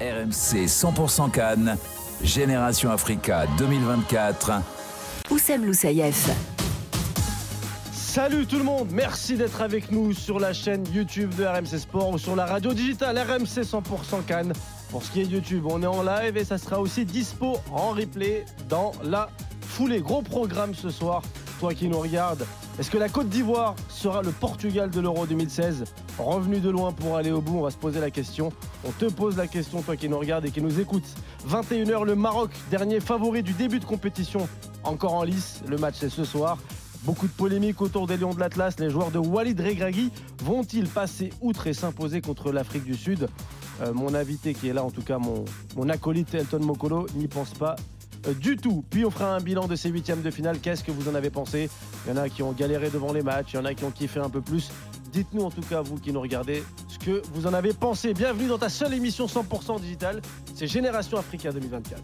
RMC 100% Cannes, Génération Africa 2024. Oussem Loussaïef. Salut tout le monde, merci d'être avec nous sur la chaîne YouTube de RMC Sport ou sur la radio digitale RMC 100% Cannes. Pour ce qui est YouTube, on est en live et ça sera aussi dispo en replay dans la foulée. Gros programme ce soir, toi qui nous regardes. Est-ce que la Côte d'Ivoire sera le Portugal de l'Euro 2016 Revenu de loin pour aller au bout, on va se poser la question. On te pose la question, toi qui nous regardes et qui nous écoute. 21h, le Maroc, dernier favori du début de compétition, encore en lice. Le match c'est ce soir. Beaucoup de polémiques autour des Lions de l'Atlas. Les joueurs de Walid Regragui vont-ils passer outre et s'imposer contre l'Afrique du Sud? Euh, Mon invité qui est là, en tout cas mon, acolyte Elton Mokolo, n'y pense pas du tout. Puis on fera un bilan de ces huitièmes de finale. Qu'est-ce que vous en avez pensé? Il y en a qui ont galéré devant les matchs, il y en a qui ont kiffé un peu plus. Dites-nous en tout cas, vous qui nous regardez, ce que vous en avez pensé. Bienvenue dans ta seule émission 100% digitale. C'est Génération Africa 2024.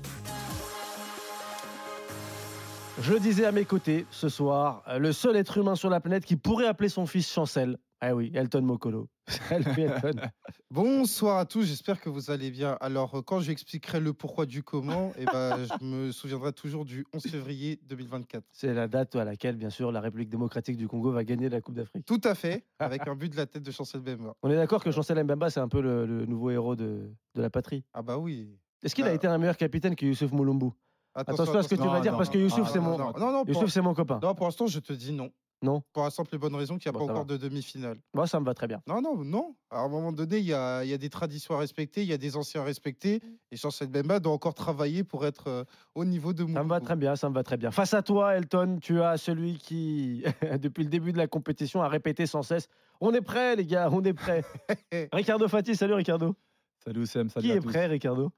Je le disais à mes côtés ce soir, euh, le seul être humain sur la planète qui pourrait appeler son fils Chancel. Ah oui, Elton Mokolo. Salut Elton. Bonsoir à tous, j'espère que vous allez bien. Alors, euh, quand j'expliquerai le pourquoi du comment, eh ben, je me souviendrai toujours du 11 février 2024. C'est la date à laquelle, bien sûr, la République démocratique du Congo va gagner la Coupe d'Afrique. Tout à fait, avec un but de la tête de Chancel Bemba. On est d'accord que Chancel Mbemba, c'est un peu le, le nouveau héros de, de la patrie. Ah bah oui. Est-ce qu'il a Ah. été un meilleur capitaine que Youssouf Moulumbu Attention à ce que tu vas non, dire, non, parce que Youssouf, ah, c'est mon, Non, non, non, pour, Youssouf, c'est mon copain. non, pour l'instant, je te dis non. Non Pour la simple et bonne raison qu'il n'y a Bon, pas encore de demi-finale. Moi, ça me va très bien. Non, non, non. À un moment donné, il y a, il y a des traditions à respecter, il y a des anciens à respecter. Et Chancel Bemba doit encore travailler pour être euh, au niveau de Ça me va très bien, ça me va très bien. Face à toi, Elton, tu as celui qui, depuis le début de la compétition, a répété sans cesse On est prêt, les gars, on est prêt. Ricardo Fati, salut Ricardo. Salut Sam, salut Qui à est tous. prêt, Ricardo?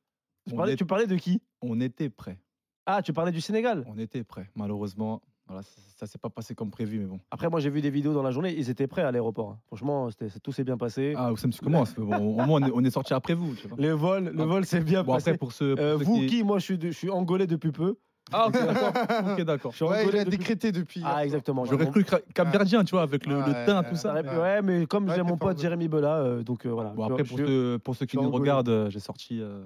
Tu On parlais, est- tu parlais de qui? On était prêt. Ah, tu parlais du Sénégal. On était prêt. Malheureusement, voilà, ça, ça s'est pas passé comme prévu, mais bon. Après, moi, j'ai vu des vidéos dans la journée, ils étaient prêts à l'aéroport. hein. Franchement, c'était- tout s'est bien passé. Ah, commences. mais bon, au moins, on est, on est sorti après vous. Tu vois. Le vol, le Ah. vol s'est bien Bon, passé. après, pour ceux. pour Euh, ceux vous qui- Moi, je suis, de- je suis angolais depuis peu. Ah, ok, d'accord. Ok, d'accord. Je suis Ouais, il angolais a depuis- décrété depuis. Ah, exactement. J'aurais cru cra- capverdien, tu vois, avec le, le Ouais, teint, tout Ça ça. aurait pu- Ouais. mais comme Ouais, j'ai t'es mon pote Jérémy Bella, euh, donc euh, voilà. Bon, après, je- pour ceux, pour ceux qui je suis nous angolais. regardent, euh, j'ai sorti euh,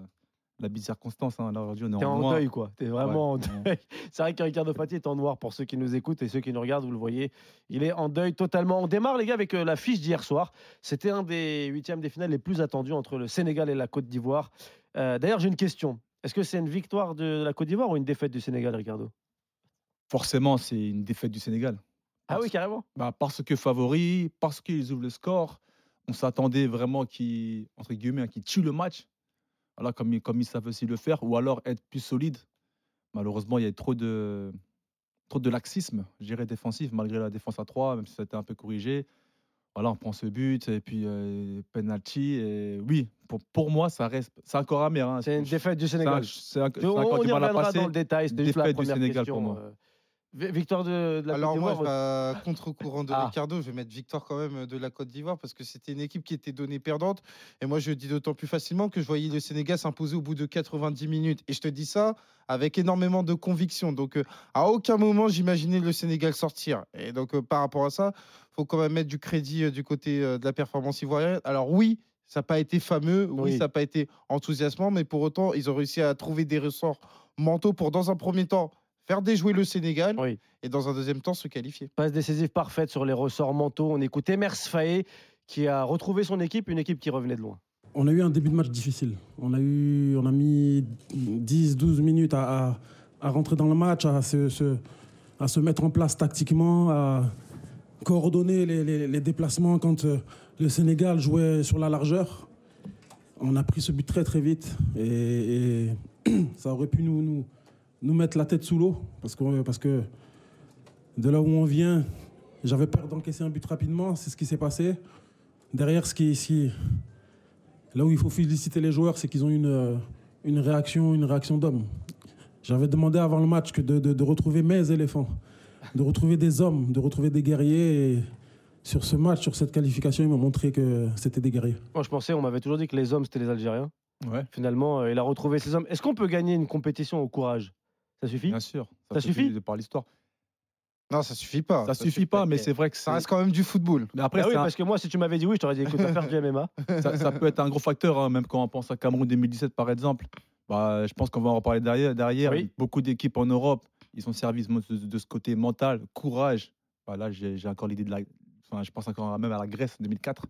la bise circonstance. Hein. Là, aujourd'hui, on est T'es en deuil, quoi. T'es vraiment en deuil. C'est vrai que Ricardo Fati est en noir pour ceux qui nous écoutent et ceux qui nous regardent, vous le voyez. Il est en deuil totalement. On démarre, les gars, avec euh, la fiche d'hier soir. C'était un des huitièmes des finales les plus attendus entre le Sénégal et la Côte d'Ivoire. Euh, D'ailleurs, j'ai une question. Est-ce que c'est une victoire de la Côte d'Ivoire ou une défaite du Sénégal, Ricardo? Forcément, c'est une défaite du Sénégal. Ah oui, carrément. Bah, parce que favori, parce qu'ils ouvrent le score, on s'attendait vraiment qu'ils entre guillemets, hein, qu'ils tuent le match. Voilà, comme, ils- comme ils savent aussi le faire, ou alors être plus solide. Malheureusement, il y a trop de, trop de laxisme, je dirais, défensif, malgré la défense à 3, même si ça a été un peu corrigé. Voilà, on prend ce but, et puis euh, penalty. Et oui, pour, pour moi, ça reste. C'est encore amer. hein. C'est une défaite du un- Sénégal. c'est un- c'est on on y reviendra passer. dans le détail. C'était juste la Défaite du première Sénégal question. pour moi. euh. Vi- Victoire de, de la Alors Côte moi, d'Ivoire. vais à contre-courant de Ah. Ricardo, je vais mettre victoire quand même de la Côte d'Ivoire parce que c'était une équipe qui était donnée perdante. Et moi, je dis d'autant plus facilement que je voyais le Sénégal s'imposer au bout de 90 minutes. Et je te dis ça avec énormément de conviction. Donc, euh, à aucun moment, j'imaginais le Sénégal sortir. Et donc, euh, par rapport à ça, faut quand même mettre du crédit euh, du côté euh, de la performance ivoirienne. Alors oui. Ça n'a pas été fameux, oui, Oui. ça n'a pas été enthousiasmant, mais pour autant, ils ont réussi à trouver des ressorts mentaux pour, dans un premier temps, faire déjouer le Sénégal Oui. et dans un deuxième temps, se qualifier. Passe décisive parfaite sur les ressorts mentaux. On écoute Emers Faé qui a retrouvé son équipe, une équipe qui revenait de loin. On a eu un début de match difficile. On a, eu, on a mis 10-12 minutes à, à- à rentrer dans le match, à se, se- à se mettre en place tactiquement, à coordonner les, les- les déplacements quand euh, le Sénégal jouait sur la largeur. On a pris ce but très très vite et, et ça aurait pu nous, nous, nous mettre la tête sous l'eau parce que, parce que de là où on vient, j'avais peur d'encaisser un but rapidement. C'est ce qui s'est passé. Derrière, ce qui, ce qui- Là où il faut féliciter les joueurs, c'est qu'ils ont une, euh, une réaction, une réaction d'homme. J'avais demandé avant le match que de, de- de retrouver mes éléphants, de retrouver des hommes, de retrouver des guerriers. Et sur ce match, sur cette qualification, ils m'ont montré que c'était des guerriers. Moi, je pensais, on m'avait toujours dit que les hommes, c'était les Algériens. Ouais, Finalement, euh, il a retrouvé ses hommes. Est-ce qu'on peut gagner une compétition au courage? Ça suffit? Bien sûr. Ça suffit suffit? de par l'histoire. Non, ça suffit pas. Ça suffit pas, mais c'est vrai que Ça reste quand même du football. Mais après, Ah oui, c'est un- parce que moi, si tu m'avais dit oui, je t'aurais dit écoute, va faire du MMA. ça, ça peut être un gros facteur, hein, même quand on pense à Cameroun 2017 par exemple. Bah, je pense qu'on va en reparler derrière. derrière. Oui. Beaucoup d'équipes en Europe, ils sont servis de, de ce côté mental, courage. Bah, là, j'ai j'ai encore l'idée de la. enfin, je pense encore même à la Grèce en 2004.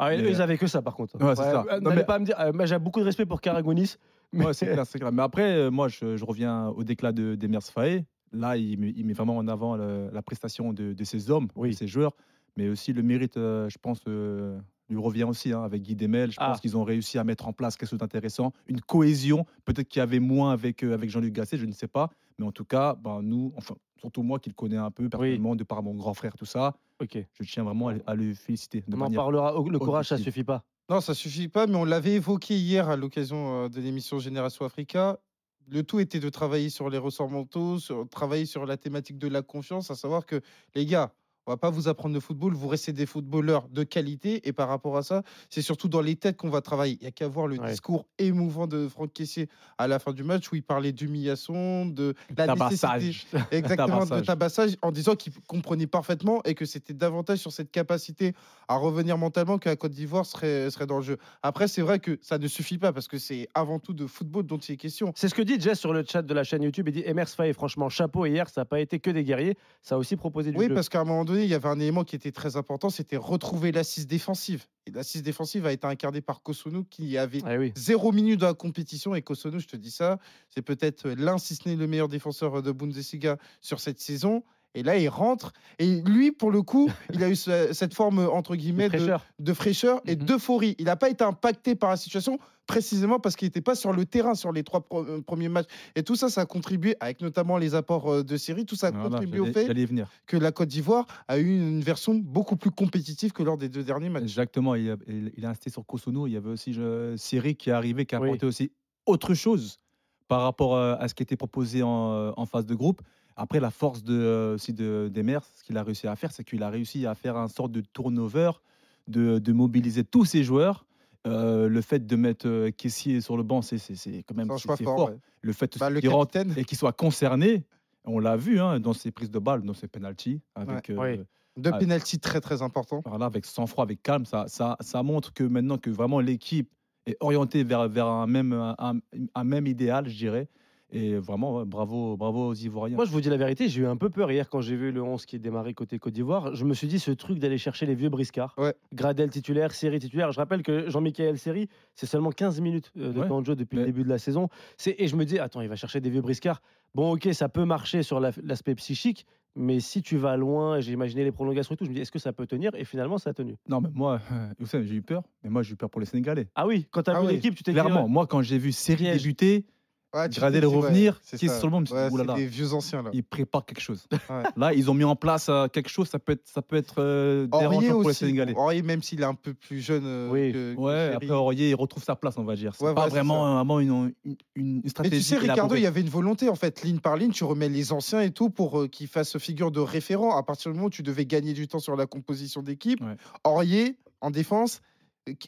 Ah, eux, Mais- ils avaient que ça par contre. Ouais, c'est ça. euh, Non, N'allez mais- pas me dire. euh, moi, j'ai beaucoup de respect pour Karagounis. Mais Ouais, c'est clair, c'est clair. Mais après, euh, moi, je, je reviens au déclat de d'Emers Faé. Là, il met, il met vraiment en avant le- la prestation de, de ces hommes, Oui. de ces joueurs, mais aussi le mérite, euh, je pense, euh, lui revient aussi hein, avec Guy Demel. Je Ah. pense qu'ils ont réussi à mettre en place quelque chose d'intéressant, une cohésion. Peut-être qu'il y avait moins avec, euh, avec Jean-Luc Gasset, je ne sais pas. Mais en tout cas, ben, nous, enfin, surtout moi qui le connais un peu personnellement, de par mon grand frère, tout ça, je tiens vraiment à, le- à le féliciter. De On en parlera. Oh, Le courage, ça objective. suffit pas. Non, ça suffit pas, mais on l'avait évoqué hier à l'occasion de l'émission Génération Africa. Le tout était de travailler sur les ressorts mentaux, travailler sur la thématique de la confiance, à savoir que, les gars, on va pas vous apprendre le football, vous restez des footballeurs de qualité. Et par rapport à ça, c'est surtout dans les têtes qu'on va travailler. Il n'y a qu'à voir le Ouais. discours émouvant de Franck Caissier à la fin du match où il parlait d'humiliation, de la nécessité Tabassage. Exactement, de Tabassage. tabassage, en disant qu'il comprenait parfaitement et que c'était davantage sur cette capacité à revenir mentalement que la Côte d'Ivoire serait, serait dans le jeu. Après, c'est vrai que ça ne suffit pas parce que c'est avant tout de football dont il est question. C'est ce que dit Jess sur le chat de la chaîne YouTube. Il dit Emers Faye, franchement, chapeau. Hier, ça n'a pas été que des guerriers. Ça a aussi proposé du Oui, jeu. parce qu'à un moment donné, il y avait un élément qui était très important, c'était retrouver l'assise défensive. Et l'assise défensive a été incarnée par Kosonou qui avait Ah oui. zéro minute dans la compétition. Et Kosonou, je te dis ça, c'est peut-être l'un, si ce n'est le meilleur défenseur de Bundesliga sur cette saison. Et là, il rentre. Et lui, pour le coup, il a eu ce- cette forme, entre guillemets, de, Fraîcheur. de fraîcheur et Mhm. d'euphorie. Il n'a pas été impacté par la situation précisément parce qu'il n'était pas sur le terrain sur les trois pro- euh, premiers matchs. Et tout ça, ça a contribué, avec notamment les apports euh, de série, tout ça a Voilà, contribué au fait que la Côte d'Ivoire a eu une version beaucoup plus compétitive que lors des deux derniers matchs. Exactement, il a, il- il a insisté sur Kosono. Il y avait aussi je, Siri qui est arrivé, qui a Oui. apporté aussi autre chose par rapport euh, à ce qui était proposé en, en phase de groupe. Après, la force de, euh, aussi de Demers, ce qu'il a réussi à faire, c'est qu'il a réussi à faire un sorte de turnover, de, de mobiliser tous ses joueurs. Euh, le fait de mettre euh, Kessier sur le banc, c'est c'est- c'est quand même C'est fort, fort. ouais. Le fait Bah, le qu'il rentre capitaine, et qu'il soit concerné, on l'a vu hein, dans ses prises de balles, dans ses avec, euh, Oui. deux ah. pénaltys très très importants. voilà, avec sang-froid, avec calme, ça, ça, ça montre que maintenant que vraiment l'équipe est orientée vers, vers un, même, un, un même idéal, je dirais. Et vraiment, bravo, bravo aux Ivoiriens. Moi, je vous dis la vérité, j'ai eu un peu peur hier quand j'ai vu le 11 qui est démarré côté Côte d'Ivoire. Je me suis dit, ce truc d'aller chercher les vieux briscards. Ouais. Gradel titulaire, Série titulaire. Je rappelle que Jean-Michel Série, c'est seulement 15 minutes euh, de Ouais. temps de jeu depuis le début de la saison. C'est- Et je me dis, attends, il va chercher des vieux briscards. Bon, ok, ça peut marcher sur la- l'aspect psychique, mais si tu vas loin, j'ai imaginé les prolongations et tout, je me dis, est-ce que ça peut tenir? Et finalement, ça a tenu. Non, mais moi, vous savez, j'ai eu peur. Mais moi, j'ai eu peur pour les Sénégalais. Ah oui, quand tu as Ah vu oui, l'équipe, tu t'es dit. Clairement, ouais, moi, quand j'ai vu Série débuter, Ouais, dis, ouais, revenir, c'est qui est sur le Ouais, oulala. c'est des vieux anciens là. ils préparent quelque chose. Ouais. Là, ils ont mis en place euh, quelque chose, ça peut être, ça peut être euh, dérangeant pour les. Sénégalais. Aurier, même s'il est un peu plus jeune euh, Oui. que, Ouais, après Aurier, il retrouve sa place, on va dire. C'est Ouais, pas vraiment, vraiment une, une, une Mais stratégie. tu sais, Ricardo, il y avait une volonté en fait, ligne par ligne, tu remets les anciens et tout pour euh, qu'ils fassent figure de référent. À partir du moment où tu devais gagner du temps sur la composition d'équipe, Ouais. Aurier en défense,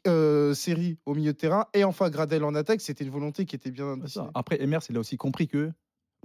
euh, Série au milieu de terrain et enfin Gradel en attaque, c'était une volonté qui était bien. Après, Emers, il a aussi compris que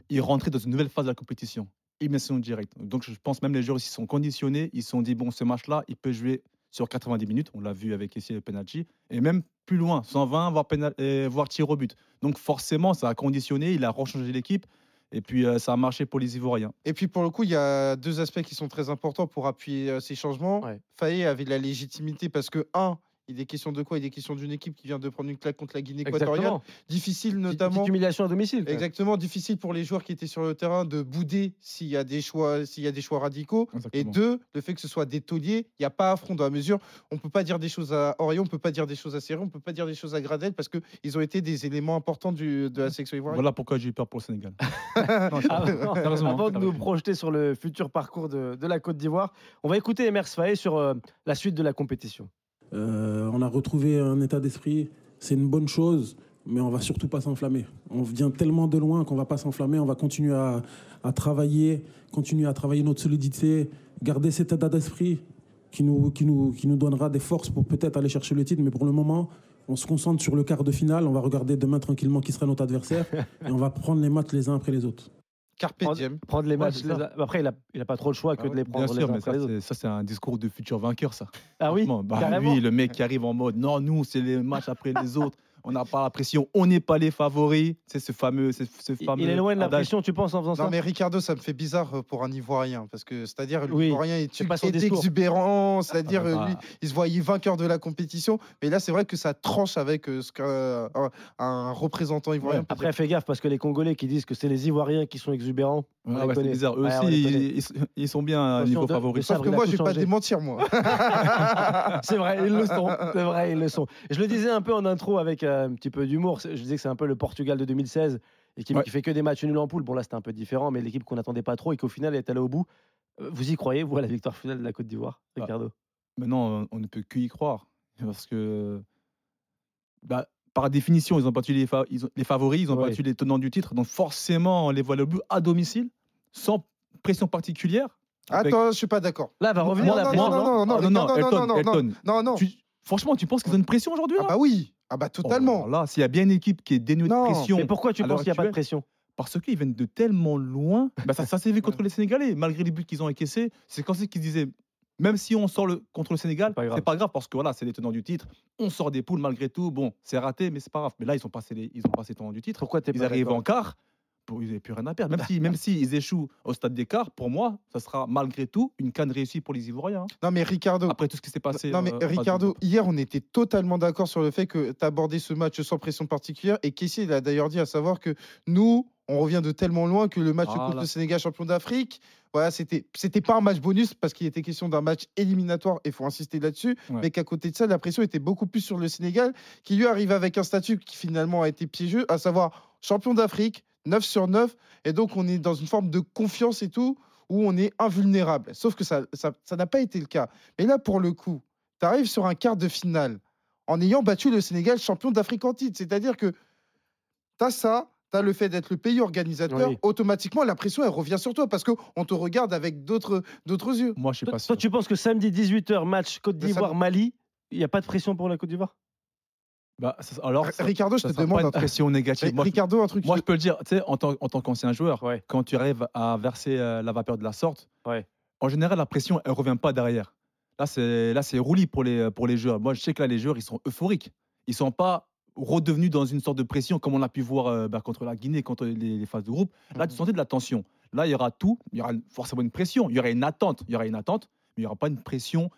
il rentrait dans une nouvelle phase de la compétition. Élimination directe. Donc, je pense même les joueurs ici sont conditionnés. Ils se sont dit, bon, ce match-là, il peut jouer sur 90 minutes. On l'a vu avec ici le penalty. Et même plus loin, 120, voire, pénal- euh, voire tir au but. Donc, forcément, ça a conditionné. Il a rechangé l'équipe. Et puis, euh, ça a marché pour les Ivoiriens. Et puis pour le coup, il y a deux aspects qui sont très importants pour appuyer euh, ces changements. Ouais. Faye avait la légitimité parce que, un, il est question de quoi? Il est question d'une équipe qui vient de prendre une claque contre la Guinée équatoriale. Difficile notamment. humiliation à domicile. Exactement, difficile pour les joueurs qui étaient sur le terrain de bouder s'il y a des choix, s'il y a des choix radicaux. Et deux, le fait que ce soit des tauliers, il n'y a pas affront dans la mesure. On peut pas dire des choses à Orion, on peut pas dire des choses à Serré, on peut pas dire des choses à Gradel parce qu'ils ont été des éléments importants du- de la section ivoirienne. Voilà pourquoi j'ai eu peur pour le Sénégal. Non, Avant, Sérieusement, avant de nous sérieusement. projeter sur le futur parcours de, de la Côte d'Ivoire, on va écouter Emers Faé sur euh, la suite de la compétition. Euh, on a retrouvé un état d'esprit, c'est une bonne chose, mais on va surtout pas s'enflammer. On vient tellement de loin qu'on va pas s'enflammer, on va continuer à, à travailler, continuer à travailler notre solidité, garder cet état d'esprit qui nous, qui, nous, qui nous donnera des forces pour peut-être aller chercher le titre, mais pour le moment, on se concentre sur le quart de finale, on va regarder demain tranquillement qui sera notre adversaire, et on va prendre les matchs les uns après les autres. Carpe Prendre- diem. Prendre les Ouais, matchs. c'est les Après, il a, il a pas trop le choix que Ah de les Bien prendre les sûr, uns mais ça, les autres. c'est- ça, c'est un discours de futur vainqueur, ça. Ah oui, bah, lui, le mec qui arrive en mode non, nous, c'est les matchs après les autres. On n'a pas la pression, on n'est pas les favoris. C'est ce fameux. ce- ce Il- fameux Il est loin de la adage. pression, tu penses, en faisant ça Non mais Ricardo, ça me fait bizarre euh, pour un Ivoirien parce que c'est-à-dire Oui, l'Ivoirien est, son est exubérant, c'est-à-dire Ah, euh, bah. lui, il se voyait vainqueur de la compétition, mais là c'est vrai que ça tranche avec euh, ce qu'un un- un représentant ivoirien. Ouais. Après, fais gaffe parce que les Congolais qui disent que c'est les Ivoiriens qui sont exubérants. Ah ouais, c'est bizarre. Eux aussi, ils, ils- ils sont bien à niveau de- favori. dire. Sauf que moi je vais pas démentir moi. c'est vrai, ils le sont. C'est vrai, ils le sont. Je le disais un peu en intro avec euh, un petit peu d'humour. Je disais que c'est un peu le Portugal de 2016, équipe Ouais. qui fait que des matchs nuls en poule. Bon, là, c'était un peu différent, mais l'équipe qu'on n'attendait pas trop et qu'au final est allée au bout. Euh, Vous y croyez, vous, à la victoire finale de la Côte d'Ivoire, Ah. Ricardo? Maintenant, on- on ne peut que y croire. Parce que, bah, par définition, ils ont battu les, fa- ils ont- les favoris, ils ont Ouais. battu les tenants du titre. Donc, forcément, on les voit le bout à domicile, sans pression particulière. avec- Attends, je suis pas d'accord. Là, elle va revenir Non, la non, pression. non, non non, non, Ah, non, non, Ricardo, Elton, non, non, non, Elton. non, non. Tu- franchement, tu penses qu'ils ont une pression aujourd'hui Ah là? bah oui, ah bah Oh, totalement. là, s'il y a bien une équipe qui est dénuée Non, de pression, Mais pourquoi tu à l'heure penses qu'il n'y a pas de actuelle, pression parce qu'ils viennent de tellement loin, bah, ça, ça s'est vu contre les Sénégalais, malgré les buts qu'ils ont encaissés. C'est comme ça qu'ils disaient, même si on sort le, contre le Sénégal, Pas grave. c'est pas grave parce que voilà, c'est les tenants du titre. On sort des poules malgré tout. Bon, c'est raté, mais c'est pas grave. Mais là, ils ont passé les, ils ont passé les tenants du titre. Pourquoi t'es Ils pas arrivent d'accord en quart. Ils n'avaient plus rien à perdre. Même si, même si ils échouent au stade des quarts, pour moi, ça sera malgré tout une canne réussie pour les Ivoiriens. hein. Non mais Ricardo, Après tout ce qui s'est passé. Non, mais euh, Ricardo, hier, on était totalement d'accord sur le fait que tu abordé ce match sans pression particulière. Et Kessie, il a d'ailleurs dit à savoir que nous, on revient de tellement loin que le match contre Voilà. le Sénégal, champion d'Afrique, voilà, c'était c'était pas un match bonus parce qu'il était question d'un match éliminatoire, et il faut insister là-dessus. Ouais. Mais qu'à côté de ça, la pression était beaucoup plus sur le Sénégal, qui lui arrive avec un statut qui finalement a été piégeux, à savoir champion d'Afrique, 9 sur 9. Et donc, on est dans une forme de confiance et tout, où on est invulnérable. Sauf que ça ça ça n'a pas été le cas. Mais là, pour le coup, tu arrives sur un quart de finale en ayant battu le Sénégal champion d'Afrique en titre. C'est-à-dire que tu as ça, tu as le fait d'être le pays organisateur, Oui. automatiquement la pression elle revient sur toi parce qu'on te regarde avec d'autres d'autres yeux. Moi, je suis Toi, pas toi, sûr. tu penses que samedi 18h, match Côte Mais ça- d'Ivoire-Mali, il n'y a pas de pression pour la Côte d'Ivoire? Bah, ça- alors, ça- Ricardo, je ça te demande un une truc. pression négative. Moi, Ricardo, un truc. Moi, je peux le dire, tu sais, en tant, en tant qu'ancien joueur, Ouais. quand tu arrives à verser euh, la vapeur de la sorte, Ouais. en général, la pression, elle revient pas derrière. Là, c'est là, c'est roulis pour les, pour les joueurs. Moi, je sais que là, les joueurs, ils sont euphoriques. Ils sont pas redevenus dans une sorte de pression comme on a pu voir euh, bah, contre la Guinée, contre les, les phases de groupe. Là, tu Mhm. sentais de la tension. Là, il y aura tout. Il y aura forcément une pression. Il y aura une attente. Il y aura une attente, mais il y aura pas une pression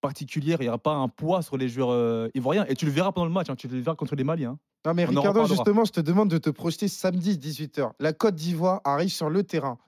particulière. Il y aura pas un poids sur les joueurs euh, ivoiriens. Et tu le verras pendant le match. hein. Tu le verras contre les Maliens. Non, mais On Ricardo, justement, je te demande de te projeter samedi 18h. La Côte d'Ivoire arrive sur le terrain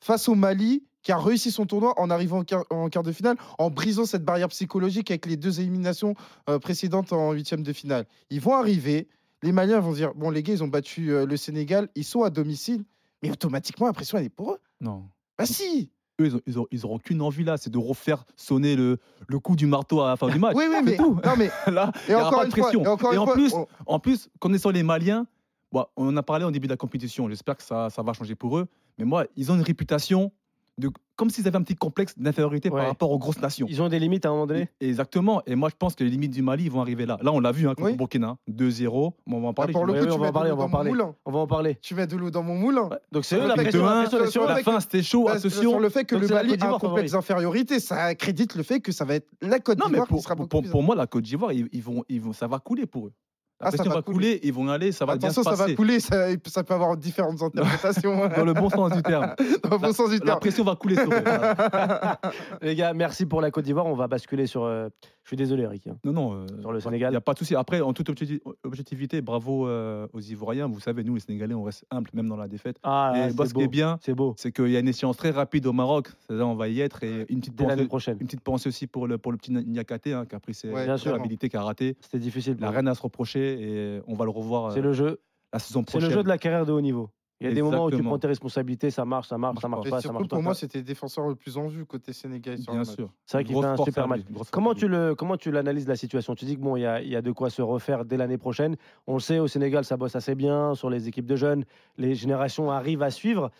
face au Mali, qui a réussi son tournoi en arrivant en quart, en quart de finale, en brisant cette barrière psychologique avec les deux éliminations euh, précédentes en huitième de finale. Ils vont arriver, les Maliens vont dire bon, les gars, ils ont battu euh, le Sénégal, ils sont à domicile, mais automatiquement, la pression, elle est pour eux. Non. Bah si eux, ils, ont- ils, ont- ils auront qu'une envie là, c'est de refaire sonner le, le coup du marteau à la fin du match. Oui, oui, mais, tout. non, mais Là, et il y aura encore pas de fois, pression. et encore Et une en fois, plus, on- En plus, connaissant les Maliens, bon, on en a parlé au début de la compétition. J'espère que ça, ça va changer pour eux. Mais moi, ils ont une réputation de comme s'ils avaient un petit complexe d'infériorité Ouais. par rapport aux grosses nations. Ils ont des limites à un moment donné? Exactement. Et moi, je pense que les limites du Mali ils vont arriver là. Là, on l'a vu hein, contre Oui. Burkina, 2-0. Bon, on va en Ah, parler. pour je le coup, oui, tu on va mets en parler, de on l'eau va en dans mon parler. moulin. On va en parler. Tu mets de l'eau dans mon moulin. Ouais. Donc c'est eux la pression, la pression, sur la fin, c'était chaud. Bah, attention. Sur le fait que Donc le Mali a un complexe d'infériorité, ça accrédite le fait que ça va être la Côte Non, mais d'Ivoire pour, qui sera beaucoup pour, pour moi, la Côte d'Ivoire, ils, ils vont, ils vont, ça va couler pour eux. La Ah, ça pression va va couler. couler, ils vont aller, ça va bien se Attention, ça passer. va couler, ça, ça peut avoir différentes interprétations. Dans le bon sens du terme. Dans le bon sens du La terme. pression va couler sur eux. voilà. Les gars, merci pour la Côte d'Ivoire. On va basculer sur. euh, Je suis désolé, Ricky. hein. Non, non. euh, Sur le Il Sénégal. n'y a pas de souci. Après, en toute objecti- objectivité, bravo euh, aux Ivoiriens. Vous savez, nous, les Sénégalais, on reste humbles, même dans la défaite. Ah, et c'est ce qui est bien, C'est beau. c'est qu'il y a une échéance très rapide au Maroc. C'est-à-dire, on va y être. Et une petite Dès pensée, prochaine. une petite pensée aussi pour le, pour le petit Niakate, hein, qui a pris ses Ouais, responsabilités, qui a raté. C'était difficile. La pour eux. reine à se reprocher et on va le revoir C'est euh, le jeu. la saison C'est prochaine. le jeu de la carrière de haut niveau. Il y a des moments où tu prends tes responsabilités, ça marche, ça marche, ça marche pas, ça marche pour pas. moi, c'était le défenseur le plus en vue côté sénégalais. Bien sûr. C'est vrai qu'il fait un super match. Comment tu, le, comment tu l'analyses la situation? Tu dis que bon, il y a, il y a de quoi se refaire dès l'année prochaine. On le sait, au Sénégal, ça bosse assez bien sur les équipes de jeunes. Les générations arrivent à suivre.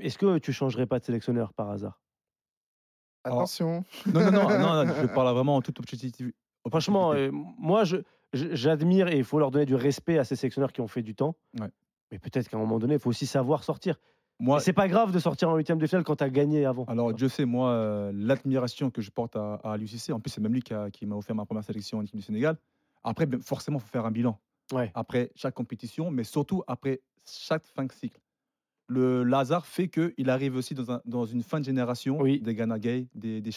Est-ce que tu changerais pas de sélectionneur par hasard? Attention. Non, non, non, non, je parle vraiment en toute objectivité. Franchement, euh, moi, je- j'admire et il faut leur donner du respect à ces sélectionneurs qui ont fait du temps. Ouais. Mais peut-être qu'à un moment donné, il faut aussi savoir sortir. Moi, C'est pas grave de sortir en huitième de finale quand t'as gagné avant. alors je sais, moi, euh, l'admiration que je porte à, à Cissé, en plus, c'est même lui qui, m'a offert ma première sélection en équipe du Sénégal. Après, forcément, il faut faire un bilan. Ouais. Après chaque compétition, mais surtout après chaque fin de cycle. Le hasard fait qu'il arrive aussi dans, un- dans une fin de génération Oui. des Ghana Gay, des, des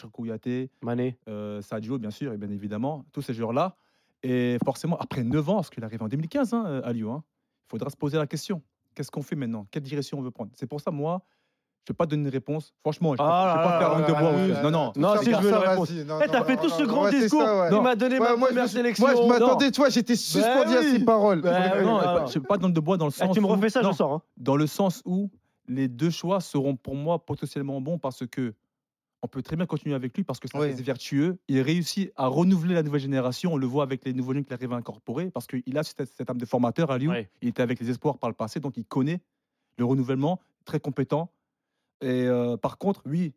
Mané. euh, Sadio, bien sûr, et bien évidemment, tous ces joueurs-là. Et forcément, après 9 ans, parce qu'il arrive en 2015, hein, euh, Aliou, hein, il faudra se poser la question. Qu'est-ce qu'on fait maintenant? Quelle direction on veut prendre? C'est pour ça, moi, je ne vais pas donner une réponse. Franchement, je ne vais Ah pas, là faire langue de bois. là. Non, non. Non, si, je veux une réponse. Eh, t'as fait tout ce grand discours. Il m'a donné ma première me- sélection. Moi, je m'attendais, toi, j'étais suspendu à oui. ces paroles. Bah non, non, non. je ne pas dans le bois dans le Eh, sens tu me refais ça, je sors. hein. dans le sens où les deux choix seront pour moi potentiellement bons parce que on peut très bien continuer avec lui parce que c'est un Ouais. fils vertueux. Il réussit à renouveler la nouvelle génération. On le voit avec les nouveaux jeunes qu'il arrive à incorporer parce qu'il a cette, cette âme de formateur à Lyon. Ouais. Il était avec les espoirs par le passé, donc il connaît le renouvellement, très compétent. Et euh, par contre, oui,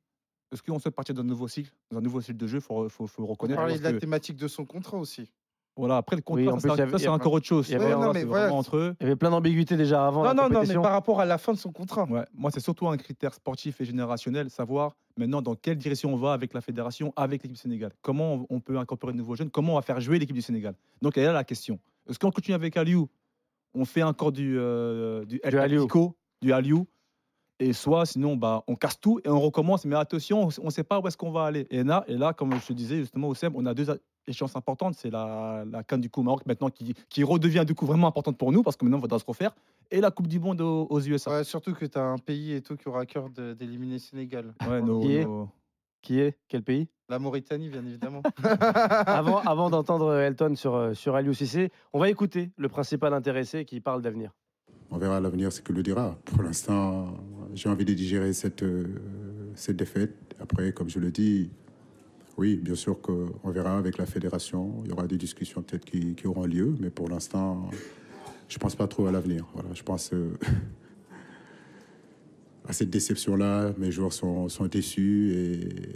est-ce qu'on souhaite partir d'un nouveau cycle, dans un nouveau cycle de jeu? Il faut, faut, faut le On reconnaître. parlait de la que, thématique de son contrat aussi. Voilà, après le contrat, ça, c'est encore autre chose. il y avait- non, mais voilà. entre eux. Il y avait plein d'ambiguïtés déjà avant la Non, non, non, mais compétition. par rapport à la fin de son contrat. Ouais, moi, c'est surtout un critère sportif et générationnel, savoir maintenant dans quelle direction on va avec la fédération, avec l'équipe du Sénégal. Comment on- on peut incorporer de nouveaux jeunes? Comment on va faire jouer l'équipe du Sénégal? Donc, elle est là la question. Est-ce qu'on continue avec Aliou? On fait encore du, euh, du, El Du Aliou. Tactico, du Aliou et soit sinon bah, on casse tout et on recommence mais attention on ne sait pas où est-ce qu'on va aller et là, et là comme je te disais justement au SEM on a deux échéances importantes c'est la, la Cannes du coup au Maroc maintenant qui, qui redevient du coup vraiment importante pour nous parce que maintenant il faudra se refaire et la Coupe du Monde aux, aux USA Ouais, surtout que tu as un pays et tout qui aura à cœur de- d'éliminer le Sénégal. Ouais, nos- Qui est nos- Qui est? Quel pays? La Mauritanie, bien évidemment. avant, avant d'entendre Elton sur, euh, sur Aliou Cissé, on va écouter le principal intéressé qui parle d'avenir. On verra l'avenir ce que le dira. Pour l'instant, j'ai envie de digérer cette, euh, cette défaite. Après, comme je le dis, oui, bien sûr qu'on verra avec la fédération. Il y aura des discussions peut-être qui, auront lieu, mais pour l'instant, je ne pense pas trop à l'avenir. Voilà, je pense euh, à cette déception-là. Mes joueurs sont, sont déçus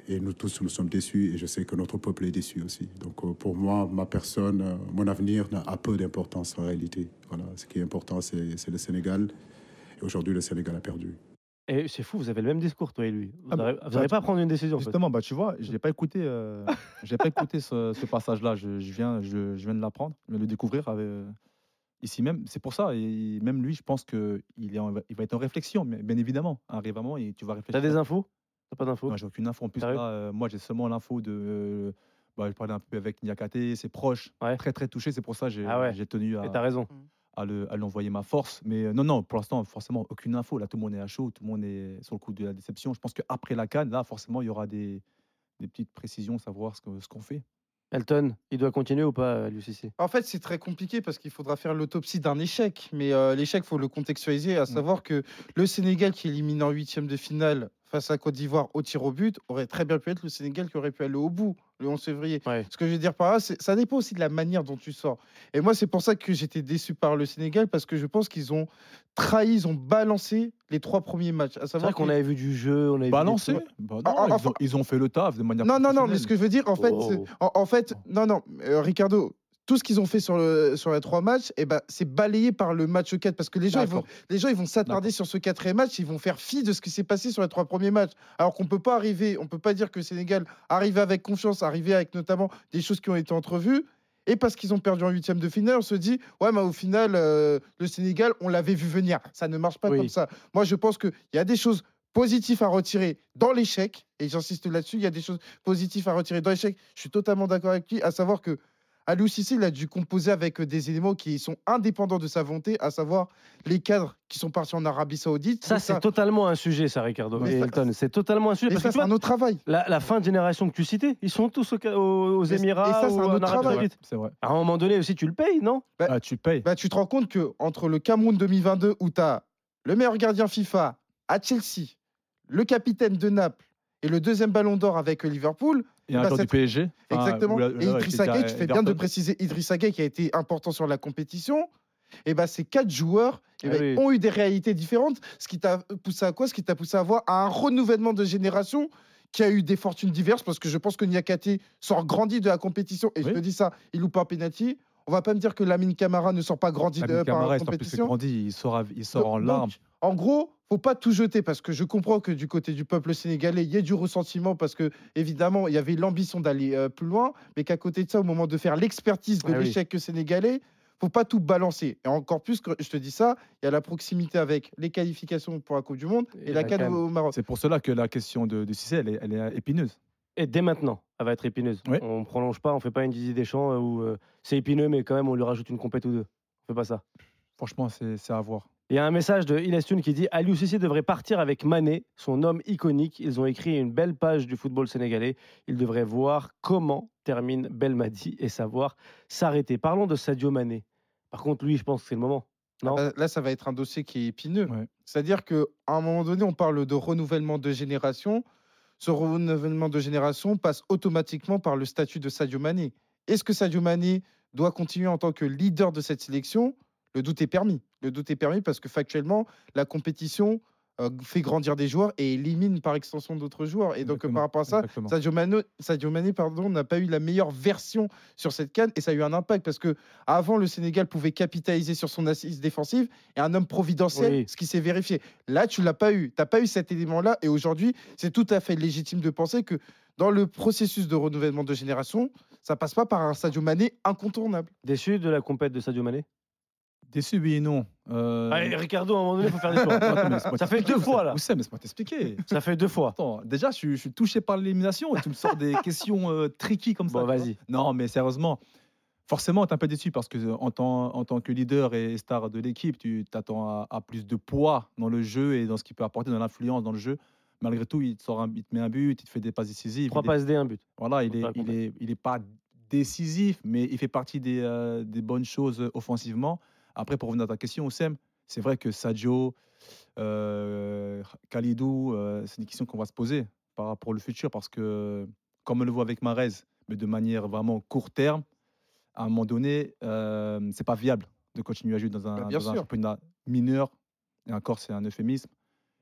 et, nous tous, nous sommes déçus. Et je sais que notre peuple est déçu aussi. Donc euh, pour moi, ma personne, euh, mon avenir a peu d'importance en réalité. Voilà, ce qui est important, c'est le Sénégal. Et aujourd'hui, le Sénégal a perdu. Et c'est fou, vous avez le même discours, toi et lui. Vous Ah bah, n'arrivez vous n'arrivez pas à prendre une décision. en fait. Justement, bah, tu vois, je n'ai pas écouté, euh, j'ai pas écouté ce, ce passage-là. Je, je viens, je, je viens de l'apprendre, je viens de le découvrir avec, euh, ici même. C'est pour ça. Et même lui, je pense qu'il il va être en réflexion, mais bien évidemment. Arrivement, et tu vas T'as réfléchir. des infos? T'as pas d'infos? Non, j'ai aucune info. En plus, là, euh, moi, j'ai seulement l'info de. euh, bah, je parlais un peu avec Niakate, ses proches, Ouais. très très touchés. C'est pour ça que j'ai Ah ouais. j'ai tenu à, Et t'as raison. À le- à lui envoyer ma force. Mais euh, non, non, pour l'instant, forcément, aucune info. Là, tout le monde est à chaud, tout le monde est sur le coup de la déception. Je pense qu'après la canne, là, forcément, il y aura des, des petites précisions, savoir ce que- ce qu'on fait. Elton, il doit continuer ou pas, Aliou Cissé En fait, c'est très compliqué parce qu'il faudra faire l'autopsie d'un échec. Mais euh, l'échec, il faut le contextualiser, à savoir que le Sénégal qui élimine en huitième de finale face à Côte d'Ivoire au tir au but aurait très bien pu être le Sénégal qui aurait pu aller au bout le 11 février. Ouais. Ce que je veux dire par là, c'est- ça dépend aussi de la manière dont tu sors. Et moi, c'est pour ça que j'étais déçu par le Sénégal parce que je pense qu'ils ont trahi, ils ont balancé les trois premiers matchs. À C'est savoir vrai qu'on avait vu du jeu, on avait vu des. Bah Ah, non, ah, ils, ont, ils ont fait le taf de manière Non, non, non, mais ce que je veux dire, en fait, Oh. en fait, non, non, euh, Ricardo, tout ce qu'ils ont fait sur, le, sur les trois matchs, eh ben, c'est balayé par le match 4 parce que les gens, ils vont, les gens, ils vont s'attarder sur ce quatrième match, ils vont faire fi de ce qui s'est passé sur les trois premiers matchs. Alors qu'on peut pas arriver, on peut pas dire que le Sénégal arrivait avec confiance, arrivait avec notamment des choses qui ont été entrevues. Et parce qu'ils ont perdu en huitième de finale, on se dit, ouais, mais au final, euh, le Sénégal, on l'avait vu venir. Ça ne marche pas Oui. comme ça. Moi, je pense qu'il y a des choses positives à retirer dans l'échec, et j'insiste là-dessus, il y a des choses positives à retirer dans l'échec. Je suis totalement d'accord avec lui, à savoir que Aliou Cissé, il a dû composer avec euh, des éléments qui sont indépendants de sa volonté, à savoir les cadres qui sont partis en Arabie Saoudite. Ça, c'est totalement un sujet, ça, Ricardo. Elton, c'est totalement un sujet. Et Parce ça, c'est un autre travail. la, la fin de génération que tu citais, ils sont tous aux, aux Et- et Émirats ça, c'est ou un en autre Arabie travail. Saoudite. C'est vrai. À un moment donné aussi, tu le payes, non? Bah, Ah, tu payes. Bah, tu te rends compte que entre le Cameroun 2022, où tu as le meilleur gardien FIFA à Chelsea, le capitaine de Naples et le deuxième ballon d'or avec Liverpool, Et un bah, du PSG. Exactement. et Idrissa à Gueye, tu fais bien de préciser Idrissa Gueye qui a été important sur la compétition. Et bah, ces quatre joueurs eh Ah ben, oui. ont eu des réalités différentes. Ce qui t'a poussé à quoi? Ce qui t'a poussé à avoir un renouvellement de génération qui a eu des fortunes diverses parce que je pense que Niakate sort grandi de la compétition et je te dis ça, il loupe pas un penalty. On va pas me dire que Lamine Camara ne sort pas grandi de, par Camara, la il compétition. grandi, il sort, à- il sort en Donc, larmes. En gros, faut pas tout jeter parce que je comprends que du côté du peuple sénégalais, il y ait du ressentiment parce que évidemment, il y avait l'ambition d'aller euh, plus loin, mais qu'à côté de ça, au moment de faire l'expertise de Ah oui. l'échec sénégalais, faut pas tout balancer. Et encore plus que je te dis ça, il y a la proximité avec les qualifications pour la Coupe du Monde et, Et la la CAN. au Maroc. C'est pour cela que la question de, de Cissé, elle est, elle est épineuse. Et dès maintenant, elle va être épineuse. Oui. On prolonge pas, on fait pas une Didier Deschamps euh, où euh, c'est épineux, mais quand même on lui rajoute une compète ou deux. On fait pas ça. Franchement, c'est à voir. Il y a un message de Inestune qui dit Aliou Cissé devrait partir avec Mané, son homme iconique. Ils ont écrit une belle page du football sénégalais. Il devrait voir comment termine Belmadi et savoir s'arrêter. Parlons de Sadio Mané. Par contre, lui, je pense que c'est le moment. Non Là, là, ça va être un dossier qui est épineux. Ouais. C'est-à-dire qu'à un moment donné, on parle de renouvellement de génération. Ce renouvellement de génération passe automatiquement par le statut de Sadio Mané. Est-ce que Sadio Mané doit continuer en tant que leader de cette sélection? Le doute est permis. Le doute est permis parce que factuellement, la compétition euh, fait grandir des joueurs et élimine par extension d'autres joueurs. Et donc, euh, Exactement, par rapport à ça, exactement. Sadio Mané, Sadio Mané pardon, n'a pas eu la meilleure version sur cette canne et ça a eu un impact parce que avant le Sénégal pouvait capitaliser sur son assise défensive et un homme providentiel, Oui. ce qui s'est vérifié. Là, tu l'as pas eu. Tu n'as pas eu cet élément-là et aujourd'hui, c'est tout à fait légitime de penser que dans le processus de renouvellement de génération, ça passe pas par un Sadio Mané incontournable. Déçu de la compète de Sadio Mané Déçu, oui et non. Euh, Allez, Ricardo, à un moment donné, il faut faire des choix. attends, mais Ça fait deux fois, là. Oussem, laisse-moi t'expliquer. Ça fait deux fois. Attends, déjà, je, suis- je suis touché par l'élimination et tu me sors des questions euh, tricky comme ça. Bon, tu vois. vas-y. Non, mais sérieusement, forcément, tu es un peu déçu parce que euh, en tant, en tant que leader et star de l'équipe, tu t'attends à, à plus de poids dans le jeu et dans ce qu'il peut apporter, dans l'influence dans le jeu. Malgré tout, il te, sort un, il te met un but, il te fait des passes décisives. Trois il est- passes D, un but. Voilà, il Faut est, faire il comprendre. est, il est pas décisif, mais il fait partie des, euh, des bonnes choses offensivement. Après, pour revenir à ta question, Oussem, c'est vrai que Sadio, euh, Khalidou, euh, c'est une question qu'on va se poser par rapport au futur parce que, comme on le voit avec Marez, mais de manière vraiment court terme, à un moment donné, euh, c'est pas viable de continuer à jouer dans un, dans un championnat mineur. Et encore, c'est un euphémisme.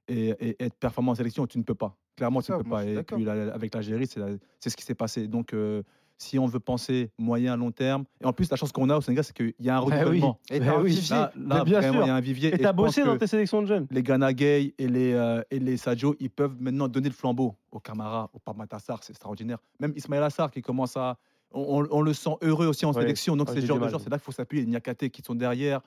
Et, et être performant en sélection, tu ne peux pas. Clairement, tu ne peux moi, pas. Et d'accord. puis, la- avec l'Algérie, c'est la- c'est ce qui s'est passé. Donc, euh, si on veut penser moyen, long terme, et en plus, la chance qu'on a au Sénégal, c'est qu'il y a un oui. renouvellement. Et un oui. vivier. Là, bien vraiment, sûr. il y a un vivier. Et t'as bossé dans tes sélections de jeunes Les Ghana Gay et les, euh, et les Sadio, ils peuvent maintenant donner le flambeau au Camara, au Pamatassar, c'est extraordinaire. Même Ismaël Assar qui commence à. On, on- on le sent heureux aussi en sélection. Donc, c'est ce genre de joueurs, c'est là qu'il faut s'appuyer. Les Niakate qui sont derrière.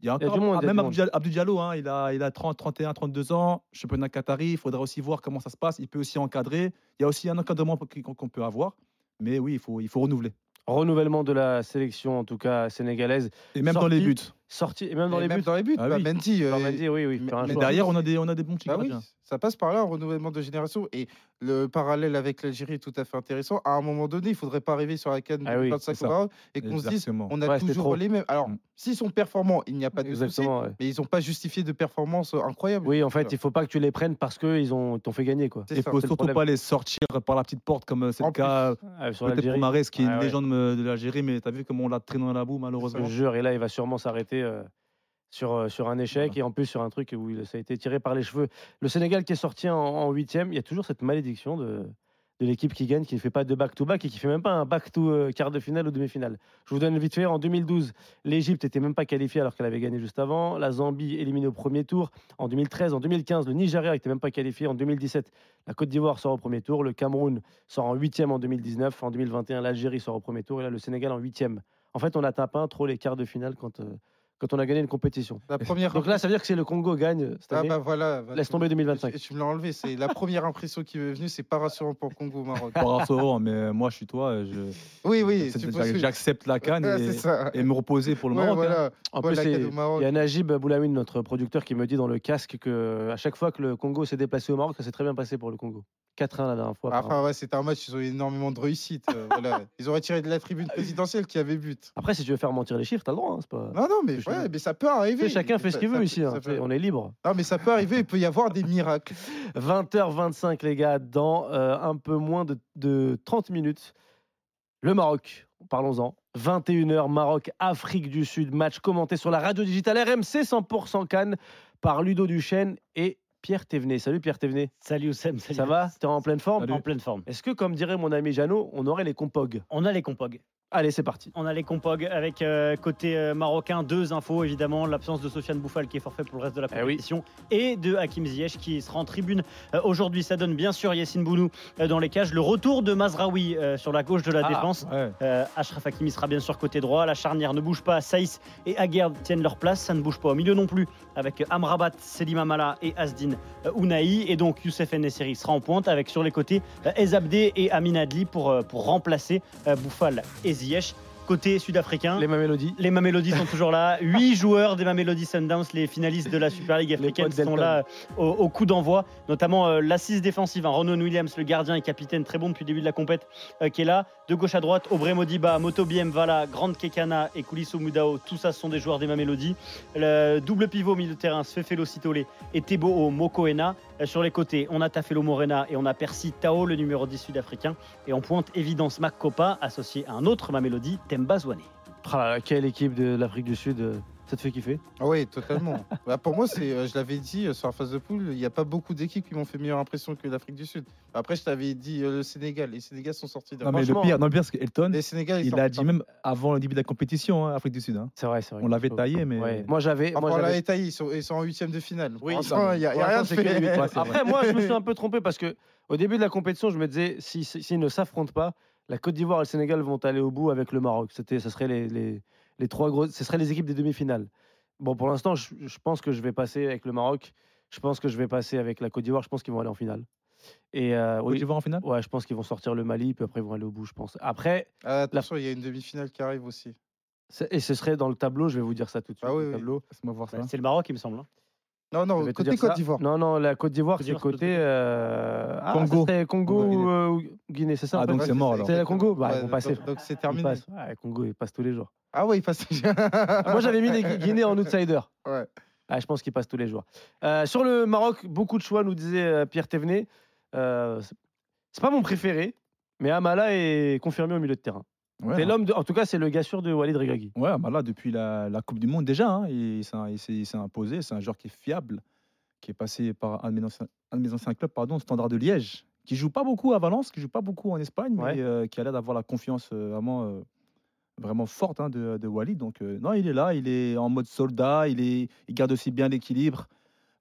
Il y a Il y a encore monde, il y a même Abdou Abdou Diallo, hein, il, a, il a 30, 31, 32 ans, championnat Qatari. Il faudra aussi voir comment ça se passe. Il peut aussi encadrer. Il y a aussi un encadrement qu'on peut avoir. Mais oui, il faut, il faut renouveler. Renouvellement de la sélection, en tout cas sénégalaise. Et même dans les buts. Sorti, et même dans Et les même buts. dans les buts, Ah bah, oui. Mendy, euh, Mendy, oui, oui. mais- derrière, on a des, on a des bons petits Bah oui, ça passe par là, un renouvellement de génération. Et le parallèle avec l'Algérie est tout à fait intéressant. À un moment donné, il ne faudrait pas arriver sur la canne Ah oui, 25 c'est ça. au Maroc et qu'on se dise on a Ouais, toujours les mêmes. Alors, Mm. s'ils sont performants, il n'y a pas de souci. Exactement. ouais. Mais ils n'ont pas justifié de performance euh, incroyable. Oui, en fait, Voilà. il faut pas que tu les prennes parce qu'ils ont t'ont fait gagner. quoi. C'est Il ça, faut c'est surtout pas les sortir par la petite porte comme c'est En le cas Ah, peut-être pour. Marès qui est Ah une ouais. légende euh, de l'Algérie, mais tu as vu comment on l'a traîné dans la boue Je malheureusement. jure, et là, il va sûrement s'arrêter euh, sur, euh, sur un échec et en plus sur un truc où ça a été tiré par les cheveux. Le Sénégal qui est sorti en- huitième, il y a toujours cette malédiction de, de l'équipe qui gagne, qui ne fait pas de back-to-back et qui fait même pas un back-to euh, quart de finale ou demi-finale. Je vous donne vite fait, en 2012, l'Égypte était même pas qualifiée alors qu'elle avait gagné juste avant. La Zambie éliminée au premier tour. En 2013, en 2015, le Nigeria n'était même pas qualifié. En 2017, la Côte d'Ivoire sort au premier tour. Le Cameroun sort en huitième en 2019. En 2021, l'Algérie sort au premier tour. Et là, le Sénégal en huitième. En fait, on n'atteint pas trop les quarts de finale quand, euh, quand on a gagné une compétition. La première Donc là, ça veut dire que c'est le Congo gagne cette ah année. bah voilà. bah, Laisse tomber 2025. Tu, tu me l'as enlevé. C'est la première impression qui m'est venue. C'est pas rassurant pour le Congo au Maroc. Pas rassurant, mais moi je suis toi, je, oui, oui. j'accepte la canne Ouais, et, et me reposer pour le Ouais, Maroc. hein. voilà. En Ouais, plus, la c'est- canne au Maroc. il y a Najib Boulawine, notre producteur, qui me dit dans le casque que à chaque fois que le Congo s'est déplacé au Maroc, ça s'est très bien passé pour le Congo. 4-1 la dernière fois. apparemment. Enfin, ouais, c'était un match, ils ont eu énormément de réussite. euh, voilà. Ils auraient tiré de la tribune présidentielle qui avait but. Après, si tu veux faire mentir les chiffres, t'as le droit. hein, c'est pas... Non, non, mais, Je- ouais, mais ça peut arriver. chacun fait ce qu'il veut ici. hein, peut- On est libre. Non, mais ça peut arriver, il peut y avoir des miracles. 20h25, les gars, dans euh, un peu moins de, de 30 minutes. Le Maroc, parlons-en. 21h, Maroc, Afrique du Sud. Match commenté sur la radio digitale RMC 100% Cannes par Ludo Duchesne et Pierre Thévenet. Salut Pierre Thévenet. Salut Oussem, salut. Ça va? T'es en pleine forme? Salut. En pleine forme. Est-ce que, comme dirait mon ami Jeannot, on aurait les compog On a les compog. Allez, c'est parti. On a les compog avec euh, côté euh, marocain deux infos évidemment l'absence de Sofiane Bouffal qui est forfait pour le reste de la Eh oui. compétition et de Hakim Ziyech qui sera en tribune euh, aujourd'hui. Ça donne bien sûr Yassine Bounou dans les cages. Le retour de Mazraoui sur la gauche de la Ah, défense. Ouais. Achraf Hakimi sera bien sûr côté droit. La charnière ne bouge pas. Saïs et Aguerd tiennent leur place. Ça ne bouge pas au milieu non plus avec Amrabat, Selim Amala et Asdin Ounahi. Et donc Youssef Nesseri sera en pointe avec sur les côtés Ezabdé et Amin Adli pour, pour remplacer Bouffal et Ziyech. Côté sud-africain. Les Mamelodies. Les Mamelody sont toujours là. Huit joueurs des Mamelody Sundowns, les finalistes de la Super League africaine, sont là euh, au, au coup d'envoi. Notamment euh, l'assise défensive, hein, Ronan Williams, le gardien et capitaine, très bon depuis le début de la compète, euh, qui est là. De gauche à droite, Aubrey Modiba, Motobi Mvala, Grande Kekana et Koulisso Moudao. Tout ça, sont des joueurs des Mamelody. Le double pivot au milieu de terrain, Sfefelo Sitole et Tebo Mokoena. Euh, Sur les côtés, on a Tafelo Morena et on a Percy Tao, le numéro 10 sud-africain. Et en pointe, évidence Makopa, associé à un autre Mamelody, Temba Zwane. Ah quelle équipe de l'Afrique du Sud euh, ça te fait kiffer? Ah oui, totalement. Bah, pour moi, c'est, euh, je l'avais dit euh, sur la phase de poule, il n'y a pas beaucoup d'équipes qui m'ont fait meilleure impression que l'Afrique du Sud. Après, je t'avais dit euh, le Sénégal. Les Sénégal sont sortis de Non, mais le pire, non, le pire, c'est qu'Elton, Les Sénégal, ils il sortent a pas. dit même avant le début de la compétition, hein, Afrique du Sud. hein. C'est vrai, c'est vrai. On l'avait taillé, mais. Ouais. Moi j'avais. Enfin, moi, on j'avais- l'avait taillé, ils sont, ils sont en huitième de finale. Oui, l'instant, il n'y a, a rien de que fait. Ouais. Après, moi, je me suis un peu trompé parce que au début de la compétition, je me disais, si- si- s'ils ne s'affrontent pas, la Côte d'Ivoire et le Sénégal vont aller au bout avec le Maroc. C'était, ce serait les, les, les trois grosses, ce seraient les équipes des demi-finales. Bon, pour l'instant, je, je pense que je vais passer avec le Maroc. Je pense que je vais passer avec la Côte d'Ivoire. Je pense qu'ils vont aller en finale. Et euh, Côte d'Ivoire en finale? Ouais, je pense qu'ils vont sortir le Mali, puis après ils vont aller au bout, je pense. Après, Ah, attention, il y a une demi-finale qui arrive aussi. et ce serait dans le tableau. Je vais vous dire ça tout de suite. Ah oui, le oui. tableau. Laisse-moi voir ça. C'est le Maroc, il me semble. hein. Non, non, côté Côte d'Ivoire. Non, non, la Côte d'Ivoire, c'est côté. euh, ah, Congo. ça Congo, ou, euh, ou Guinée, c'est ça Ah, donc Ouais, c'est mort alors. C'est la Congo Bah, Ouais, ils vont passer. donc- c'est Ils terminé. passent. Ouais, Congo, ils passent tous les jours. Ah oui, il passe. Moi, j'avais mis les Gui- Guinéens en outsider. Ouais. Ah, je pense qu'ils passent tous les jours. Euh, sur le Maroc, beaucoup de choix, nous disait euh, Pierre Thévenet. Euh, c'est pas mon préféré, mais Amala est confirmé au milieu de terrain. Ouais, c'est hein. l'homme, de- en tout cas, c'est le gars sûr de Walid Regragui. Ouais, bah là, depuis la, la Coupe du Monde, déjà, hein, il, s'est- il imposé. C'est un joueur qui est fiable, qui est passé par un de mes anciens, un de mes anciens clubs, pardon, Standard de Liège, qui joue pas beaucoup à Valence, qui joue pas beaucoup en Espagne, Ouais. mais euh, qui a l'air d'avoir la confiance euh, vraiment, euh, vraiment forte hein, de, de Walid. Donc, non, il est là, il est en mode soldat, il, est, il garde aussi bien l'équilibre.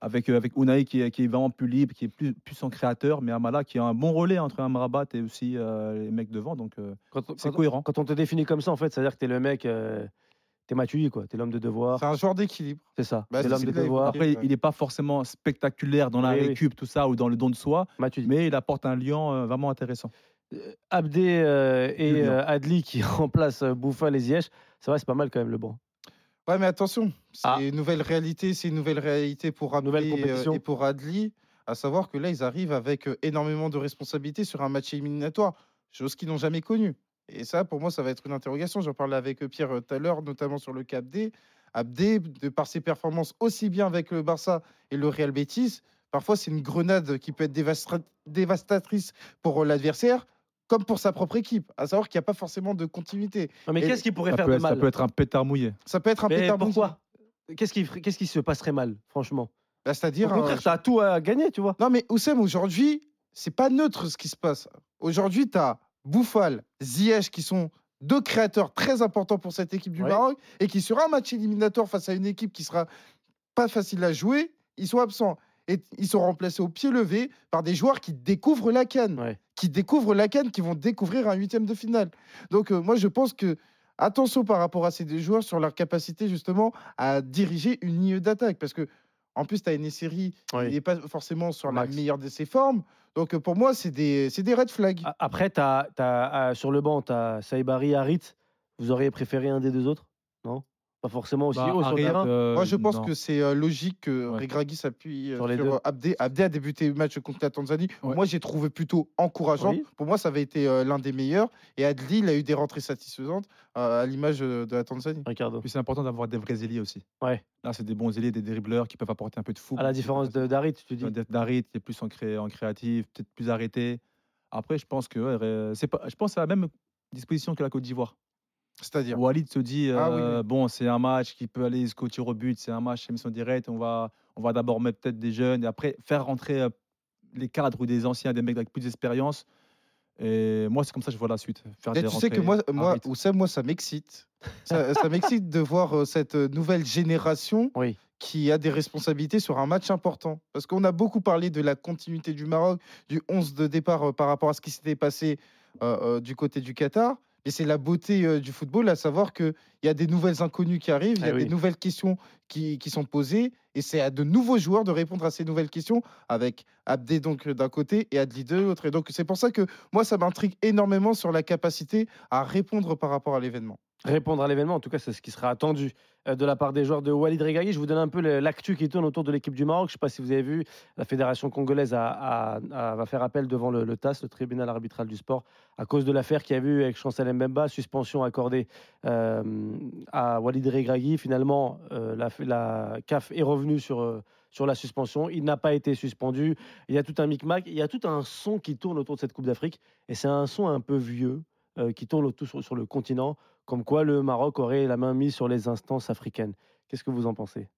Avec, euh, avec Unai qui est, qui est vraiment plus libre, qui est plus, plus en créateur, mais Amala qui a un bon relais entre Amrabat et aussi euh, les mecs devant. Donc, euh, c'est cohérent. quand on te définit comme ça, en fait, c'est-à-dire que t'es le mec, euh, t'es Matuidi, quoi. T'es l'homme de devoir. C'est un joueur d'équilibre. C'est ça. Bah, t'es c'est l'homme de devoir. Après, ouais. il n'est pas forcément spectaculaire dans la Oui, oui. récup, tout ça, ou dans le don de soi, Matuidi. mais il apporte un lien euh, vraiment intéressant. Abdé euh, et euh, Adli qui remplacent Bouffal et Ziyech, c'est vrai, c'est pas mal quand même le banc. Ouais, mais attention, c'est Ah. une nouvelle réalité, c'est une nouvelle réalité pour Abdé euh, et pour Adli, à savoir que là, ils arrivent avec euh, énormément de responsabilités sur un match éliminatoire, chose qu'ils n'ont jamais connue. Et ça, pour moi, ça va être une interrogation. J'en parlais avec euh, Pierre tout à l'heure, notamment sur le cap D. Abdé, de par ses performances aussi bien avec le Barça et le Real Betis, parfois c'est une grenade qui peut être dévastatrice pour l'adversaire, comme pour sa propre équipe. À savoir qu'il n'y a pas forcément de continuité. Non, mais qu'est-ce qui pourrait Ça faire peut, de être, ça mal peut être un pétard mouillé. Ça peut être un Mais pétard mouillé. pourquoi? Qu'est-ce qui, ferait- qu'est-ce qui se passerait mal, franchement? Bah, C'est-à-dire. Au contraire, euh, t'as tout à gagner, tu vois. Non, mais Oussem, aujourd'hui, c'est pas neutre ce qui se passe. Aujourd'hui, tu as Bouffal, Ziyech qui sont deux créateurs très importants pour cette équipe du Ouais. Maroc et qui, sur un match éliminatoire face à une équipe qui sera pas facile à jouer, ils sont absents. Et ils sont remplacés au pied levé par des joueurs qui découvrent la canne, Ouais. qui découvrent la canne, qui vont découvrir un huitième de finale. Donc, euh, moi, je pense que attention par rapport à ces deux joueurs sur leur capacité justement à diriger une ligne d'attaque. Parce que, en plus, tu as une série Oui. il n'est pas forcément sur Max. la meilleure de ses formes. Donc, pour moi, c'est des, c'est des red flags. Après, euh, sur le banc, tu as Saïbari, Harit. Vous auriez préféré un des deux autres? Non? Pas forcément aussi Bah, haut sur le terrain euh, moi, je pense non. que c'est euh, logique que Ouais. Regragui s'appuie euh, Sur les sur deux. Abdé. Abdé a débuté le match contre la Tanzanie. Ouais. Moi, j'ai trouvé plutôt encourageant. Oui. Pour moi, ça avait été l'un des meilleurs. Et Adli, il a eu des rentrées satisfaisantes à l'image de la Tanzanie. Ricardo. Puis c'est important d'avoir des vrais ailiers aussi. Ouais. Là, c'est des bons ailiers, des dribbleurs qui peuvent apporter un peu de fou. À la différence de, d'Harit, tu dis. Darit qui est plus en, cré- en créatif, peut-être plus arrêté. Après, je pense que ouais, c'est pas, je pense à la même disposition que la Côte d'Ivoire. C'est-à-dire? Walid se dit Ah oui, euh, oui. bon, c'est un match qui peut aller jusqu'au tir au but, c'est un match émission directe. On va, on va d'abord mettre peut-être des jeunes et après faire rentrer euh, les cadres ou des anciens, des mecs avec plus d'expérience. Et moi, c'est comme ça que je vois la suite. Faire Et des tu sais que moi, moi. Oussem, moi, ça m'excite. Ça, ça m'excite de voir euh, cette nouvelle génération Oui. qui a des responsabilités sur un match important. Parce qu'on a beaucoup parlé de la continuité du Maroc, du 11 de départ euh, par rapport à ce qui s'était passé euh, euh, du côté du Qatar. Et c'est la beauté euh, du football, à savoir qu'il y a des nouvelles inconnues qui arrivent, il y a Ah oui. des nouvelles questions qui, qui sont posées, et c'est à de nouveaux joueurs de répondre à ces nouvelles questions, avec Abdé donc d'un côté et Adli de l'autre. Et donc c'est pour ça que moi, ça m'intrigue énormément sur la capacité à répondre par rapport à l'événement. Répondre à l'événement. En tout cas, c'est ce qui sera attendu euh, de la part des joueurs de Walid Regragui. Je vous donne un peu l'actu qui tourne autour de l'équipe du Maroc. Je ne sais pas si vous avez vu, la fédération congolaise a- va faire appel devant le, TAS, le tribunal arbitral du sport, à cause de l'affaire qu'il y a eu avec Chancel Mbemba, suspension accordée euh, à Walid Regragui. Finalement, euh, la, CAF est revenue sur, sur la suspension. Il n'a pas été suspendu. Il y a tout un micmac. Il y a tout un son qui tourne autour de cette Coupe d'Afrique. Et c'est un son un peu vieux qui tourne autour sur le continent comme quoi le Maroc aurait la main mise sur les instances africaines. Qu'est-ce que vous en pensez?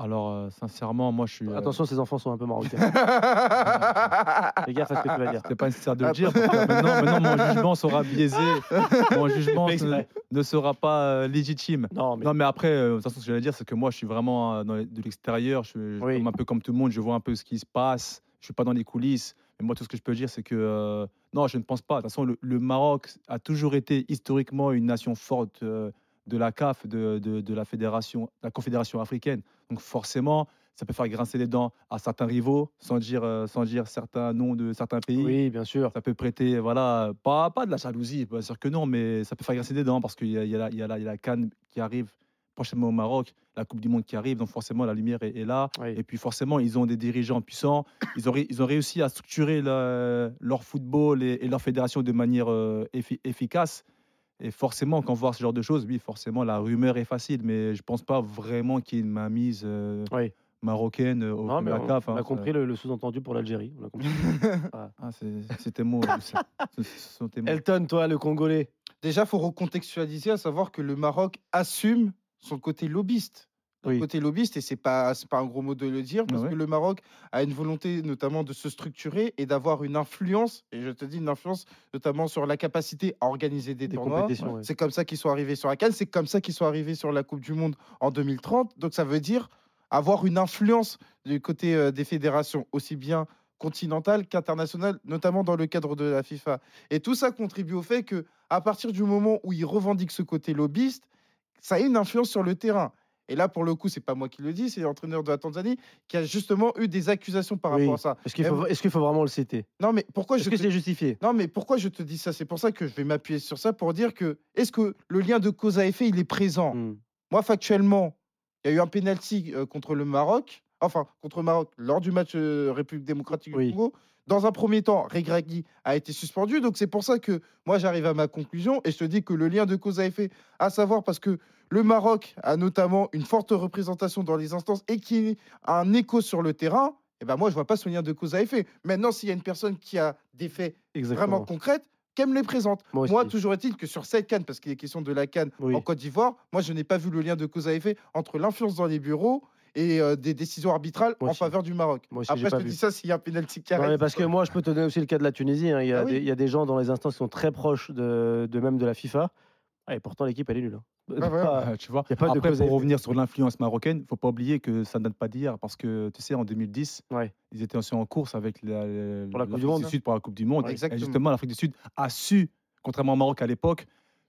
Alors, euh, sincèrement, moi, je suis. euh, Attention, ces enfants sont un peu marocains. Fais gaffe à ce que tu vas dire. C'est pas nécessaire de le dire. parce que maintenant, maintenant, mon jugement sera biaisé. Mon jugement ne, ne sera pas euh, légitime. Non, mais Non, mais après, de toute façon, ce que j'allais dire, c'est que moi, je suis vraiment dans les- de l'extérieur. Je, suis- Oui. un peu comme tout le monde, je vois un peu ce qui se passe. Je suis pas dans les coulisses. Mais moi, tout ce que je peux dire, c'est que euh, non, je ne pense pas. De toute façon, le, le Maroc a toujours été historiquement une nation forte euh, de la CAF, de, de- de la fédération, la confédération africaine. Donc forcément, ça peut faire grincer les dents à certains rivaux, sans dire, euh, sans dire certains noms de certains pays oui, bien sûr. ça peut prêter, voilà, pas, pas de la jalousie, bien sûr que non, mais ça peut faire grincer des dents parce qu'il y y, y, y a la Cannes qui arrive prochainement au Maroc, la Coupe du Monde qui arrive, donc forcément la lumière est, est là. Oui. Et puis forcément, ils ont des dirigeants puissants, ils ont, ils ont réussi à structurer le- leur football et, et leur fédération de manière euh, effi- efficace. Et forcément, quand on voit ce genre de choses, oui, forcément, la rumeur est facile, mais je pense pas vraiment qu'il y ait une mainmise euh, Oui. marocaine euh, au Non, de mais la on, CAF. on hein, a ça- compris le, le sous-entendu pour l'Algérie. On a compris. Ah, c'est- tes mots. Elton, toi, le Congolais. Déjà, il faut recontextualiser, à savoir que le Maroc assume son côté lobbyiste. Oui. côté lobbyiste, et c'est pas, pas un gros mot de le dire, parce ouais. que le Maroc a une volonté notamment de se structurer et d'avoir une influence, et je te dis une influence notamment sur la capacité à organiser des, Des tournois. ouais. C'est comme ça qu'ils sont arrivés sur la Cannes, c'est comme ça qu'ils sont arrivés sur la Coupe du Monde en 2030. Donc ça veut dire avoir une influence du côté euh, des fédérations, aussi bien continentales qu'internationales, notamment dans le cadre de la FIFA. Et tout ça contribue au fait que à partir du moment où ils revendiquent ce côté lobbyiste, ça a une influence sur le terrain. Et là, pour le coup, c'est pas moi qui le dis, c'est l'entraîneur de la Tanzanie qui a justement eu des accusations par Oui. rapport à ça. Est-ce qu'il faut, vraiment le citer? Non, mais pourquoi je Est-ce que te- c'est justifié? Non, mais pourquoi je te dis ça? C'est pour ça que je vais m'appuyer sur ça pour dire que est-ce que le lien de cause à effet, il est présent? Hmm. Moi, factuellement, il y a eu un penalty euh, contre le Maroc, enfin, contre le Maroc, lors du match euh, République démocratique Oui. du Congo. Dans un premier temps, Regragui a été suspendu. Donc, c'est pour ça que moi, j'arrive à ma conclusion et je te dis que le lien de cause à effet, à savoir parce que le Maroc a notamment une forte représentation dans les instances et qui a un écho sur le terrain, eh ben moi, je vois pas ce lien de cause à effet. Maintenant, s'il y a une personne qui a des faits Exactement. vraiment concrètes, qu'elle me les présente. Moi toujours est-il que sur cette canne, parce qu'il est question de la canne Oui. en Côte d'Ivoire, moi, je n'ai pas vu le lien de cause à effet entre l'influence dans les bureaux et euh, des décisions arbitrales en faveur du Maroc. Moi aussi, j'ai Après, je te vu. dis ça s'il y a un penalty qui Non, arrive. mais parce que moi, je peux te donner aussi le cas de la Tunisie. hein. Il, y a Ah oui. il y a des gens dans les instances qui sont très proches de, de même de la FIFA. Ah, et pourtant, l'équipe, elle est nulle. hein. Ouais. Ah, Euh, tu vois. y a pas de Après, pour revenir sur l'influence marocaine, il faut pas oublier que ça ne date pas d'hier, parce que tu sais, en 2010, Ouais. ils étaient aussi en course avec la, la- Pour la Coupe du l'Afrique Monde, du hein. Sud pour la Coupe du Monde. Ouais, Et exactement. justement, l'Afrique du Sud a su, contrairement au Maroc à l'époque,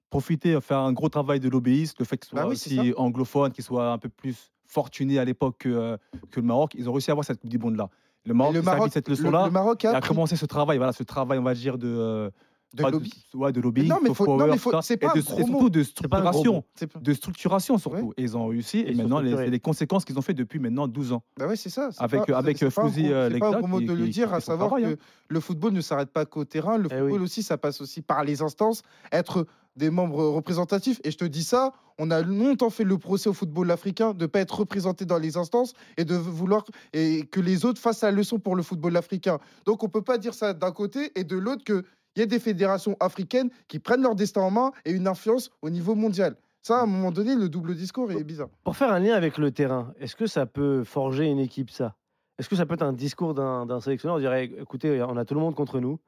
profiter, faire un gros travail de l'obéisme, le fait qu'il soit Bah oui, aussi anglophone, qu'il soit un peu plus fortuné à l'époque que, euh, que le Maroc. Ils ont réussi à avoir cette Coupe du Monde là. Le Et Maroc, le Maroc, de cette le- leçon-là. le Maroc et a pris commencé ce travail, voilà, ce travail, on va dire, de, euh, de pas lobby. ouais, de lobbying, non, mais faut- non, mais faut- ça, c'est et pas de- un gros et surtout de pas un gros structuration pas- de structuration surtout. Et ils ont réussi. Et Et maintenant, les, les conséquences qu'ils ont fait depuis maintenant 12 ans. Bah ouais, c'est ça. c'est Avec- pas- avec, c'est euh, pas un Fouzi, gros- euh, C'est pas gros mot de le dire, à savoir travail, que hein. le football ne s'arrête pas qu'au terrain. Le Eh football aussi, ça passe aussi par les instances, être des membres représentatifs. Et je te dis ça, on a longtemps fait le procès au football africain de ne pas être représenté dans les instances et de vouloir et que les autres fassent la leçon pour le football africain. Donc on peut pas dire ça d'un côté et de l'autre que il y a des fédérations africaines qui prennent leur destin en main et une influence au niveau mondial. Ça, à un moment donné, le double discours est bizarre. Pour faire un lien avec le terrain, est-ce que ça peut forger une équipe, ça? Est-ce que ça peut être un discours d'un sélectionneur On dirait, écoutez, on a tout le monde contre nous,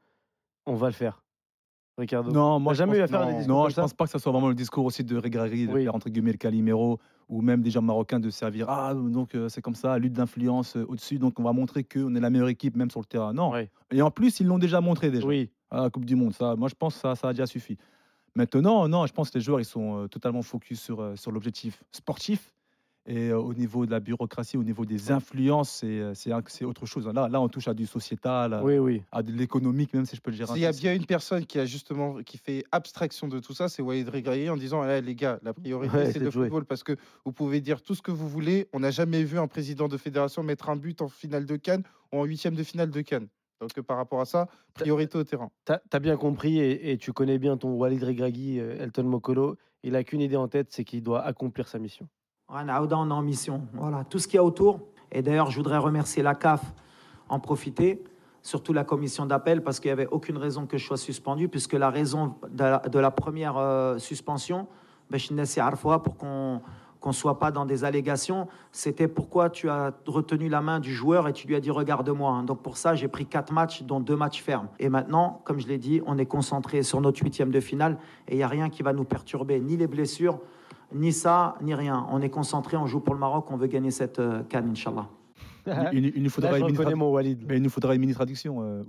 on va le faire? Ricardo Non, moi, jamais pense- eu à faire des non, discours Non, je pense pas que ça soit vraiment le discours aussi de Regragui, de Oui. faire entre guillemets le Calimero, ou même des gens marocains de servir. Ah, donc euh, c'est comme ça, lutte d'influence euh, au-dessus, donc on va montrer qu'on est la meilleure équipe, même sur le terrain. Non. Ouais. Et en plus, ils l'ont déjà montré déjà Oui. à la Coupe du Monde. Ça, moi, je pense que ça, ça a déjà suffi. Maintenant, non, je pense que les joueurs, ils sont euh, totalement focus sur, euh, sur l'objectif sportif. Et euh, au niveau de la bureaucratie, au niveau des influences, c'est euh, c'est autre chose. Là, là, on touche à du sociétal, à, Oui, oui. à de l'économique, même si je peux le dire. S'il y a bien une personne qui a justement qui fait abstraction de tout ça, c'est Walid Regragui en disant Eh, les gars, la priorité Ouais, c'est le football parce que vous pouvez dire tout ce que vous voulez. On n'a jamais vu un président de fédération mettre un but en finale de Cannes ou en huitième de finale de Cannes. Donc euh, par rapport à ça, priorité au terrain. T'as as bien compris et, et tu connais bien ton Walid Regragui, Elton Mokolo. Il a qu'une idée en tête, c'est qu'il doit accomplir sa mission. On est en mission. Voilà, tout ce qu'il y a autour. Et d'ailleurs, je voudrais remercier la CAF, en profiter, surtout la commission d'appel, parce qu'il n'y avait aucune raison que je sois suspendu, puisque la raison de la, de la première euh, suspension, ben, pour qu'on qu'on soit pas dans des allégations, c'était pourquoi tu as retenu la main du joueur et tu lui as dit regarde-moi. hein. Donc pour ça, j'ai pris quatre matchs, dont deux matchs fermes. Et maintenant, comme je l'ai dit, on est concentré sur notre huitième de finale et il n'y a rien qui va nous perturber, ni les blessures, ni ça, ni rien. On est concentré, on joue pour le Maroc, on veut gagner cette euh, canne, Inch'Allah. Il, il- il nous faudra Là, je une mini reconnais tradu- mon Walid. mais il nous faudra une mini traduction, euh.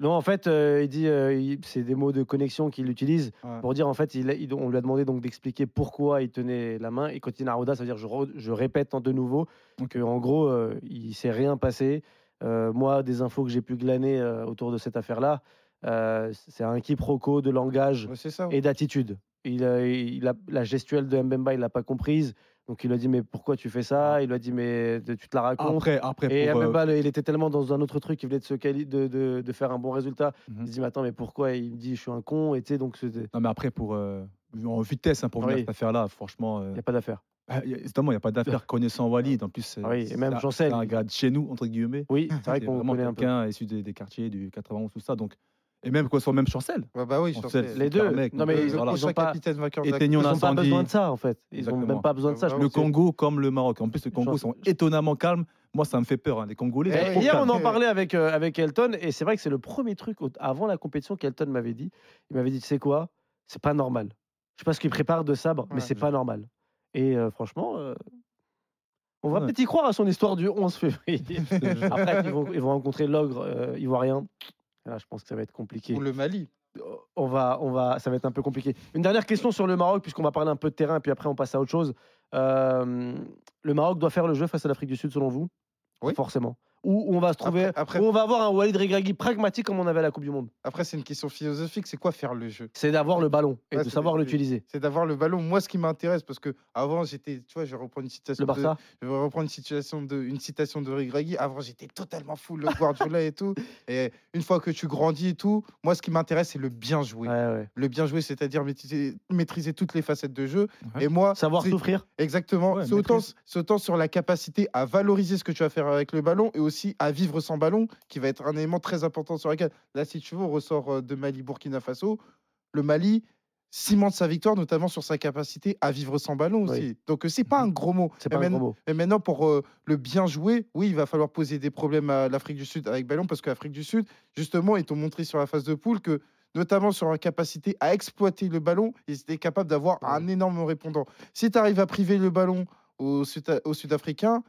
Non, en fait, euh, il dit, euh, c'est des mots de connexion qu'il utilise Ouais. pour dire, en fait, il, il- on lui a demandé donc d'expliquer pourquoi il tenait la main. Et quand il dit Narouda, ça veut dire, je, re- je répète en de nouveau, que en gros, euh, il s'est rien passé. Euh, moi, des infos que j'ai pu glaner euh, autour de cette affaire-là, euh, c'est un quiproquo de langage Ouais, et d'attitude. Il a, il a- la gestuelle de Mbemba, il l'a pas comprise. Donc il lui a dit, mais pourquoi tu fais ça? Il lui a dit, mais tu te la racontes. Après, après Et euh, Mbemba, il était tellement dans un autre truc, il venait de, se quali- de, de- de faire un bon résultat. Mhm. Il se dit, mais attends, mais pourquoi? Il me dit, je suis un con. Et tu sais, donc c'était- non, mais après pour euh, en vitesse hein, pour venir Oui. cette affaire-là, franchement. euh, il n'y a pas d'affaire. ah, Évidemment, il n'y a pas d'affaire connaissant Walid. En plus, c'est Ah oui, et même Chancel. c'est un gars de chez nous, entre guillemets. Oui, c'est vrai qu'on connaît un peu. quelqu'un issu des, des quartiers du 91, tout ça. Donc, et même quoi, soit même Chancel. Ouais, bah oui, sais. Les deux. mec, Non, mais ils voilà. pas- n'ont pas besoin de ça, en fait. Ils n'ont même pas besoin de ça. Je Le Congo comme le Maroc. En plus, le Congo sont étonnamment calmes. Moi, ça me fait peur. hein. Les Congolais, Eh, sont hier, on en parlait avec, euh, avec Elton, et c'est vrai que c'est le premier truc avant la compétition qu'Elton m'avait dit. Il m'avait dit, tu sais quoi, c'est pas normal. Je sais pas ce qu'il prépare de sabre, mais c'est je- pas normal. Et euh, franchement, euh, on va Ouais. peut-être y croire à son histoire du 11 février. Après, ils vont, ils vont rencontrer l'ogre euh, ivoirien. Là, je pense que ça va être compliqué. Ou le Mali. On va, on va, ça va être un peu compliqué. Une dernière question sur le Maroc, puisqu'on va parler un peu de terrain, puis après on passe à autre chose. Euh, le Maroc doit faire le jeu face à l'Afrique du Sud, selon vous? Oui. Forcément. Ou on va se trouver, Après- après- où on va avoir un Walid Regragui pragmatique comme on avait à la Coupe du Monde. Après, c'est une question philosophique. C'est quoi faire le jeu? C'est d'avoir le ballon et Ouais, de savoir l'utiliser. C'est d'avoir le ballon. Moi, ce qui m'intéresse, parce que avant, j'étais, tu vois, je vais reprendre une citation. Le Barça De, je vais reprendre une situation de, une citation de Regragui. Avant, j'étais totalement fou le Guardiola et tout. Et une fois que tu grandis et tout, moi, ce qui m'intéresse, c'est le bien jouer. Ouais, ouais. Le bien jouer, c'est-à-dire maîtriser, maîtriser toutes les facettes de jeu. Ouais. Et moi, Savoir souffrir. Exactement. Ouais, c'est autant, autant sur la capacité à valoriser ce que tu vas faire avec le ballon et aussi à vivre sans ballon, qui va être un élément très important sur lequel. Là, si tu veux, on ressort euh, de Mali-Burkina Faso. Le Mali cimente sa victoire, notamment sur sa capacité à vivre sans ballon Oui. aussi. Donc, euh, c'est pas un gros mot. C'est pas un gros mot. mais maintenant, pour euh, le bien jouer, oui, il va falloir poser des problèmes à l'Afrique du Sud avec ballon, parce que l'Afrique du Sud, justement, ils t'ont montré sur la phase de poule que, notamment sur la capacité à exploiter le ballon, ils étaient capables d'avoir un énorme répondant. Si tu arrives à priver le ballon aux Sud-Africains,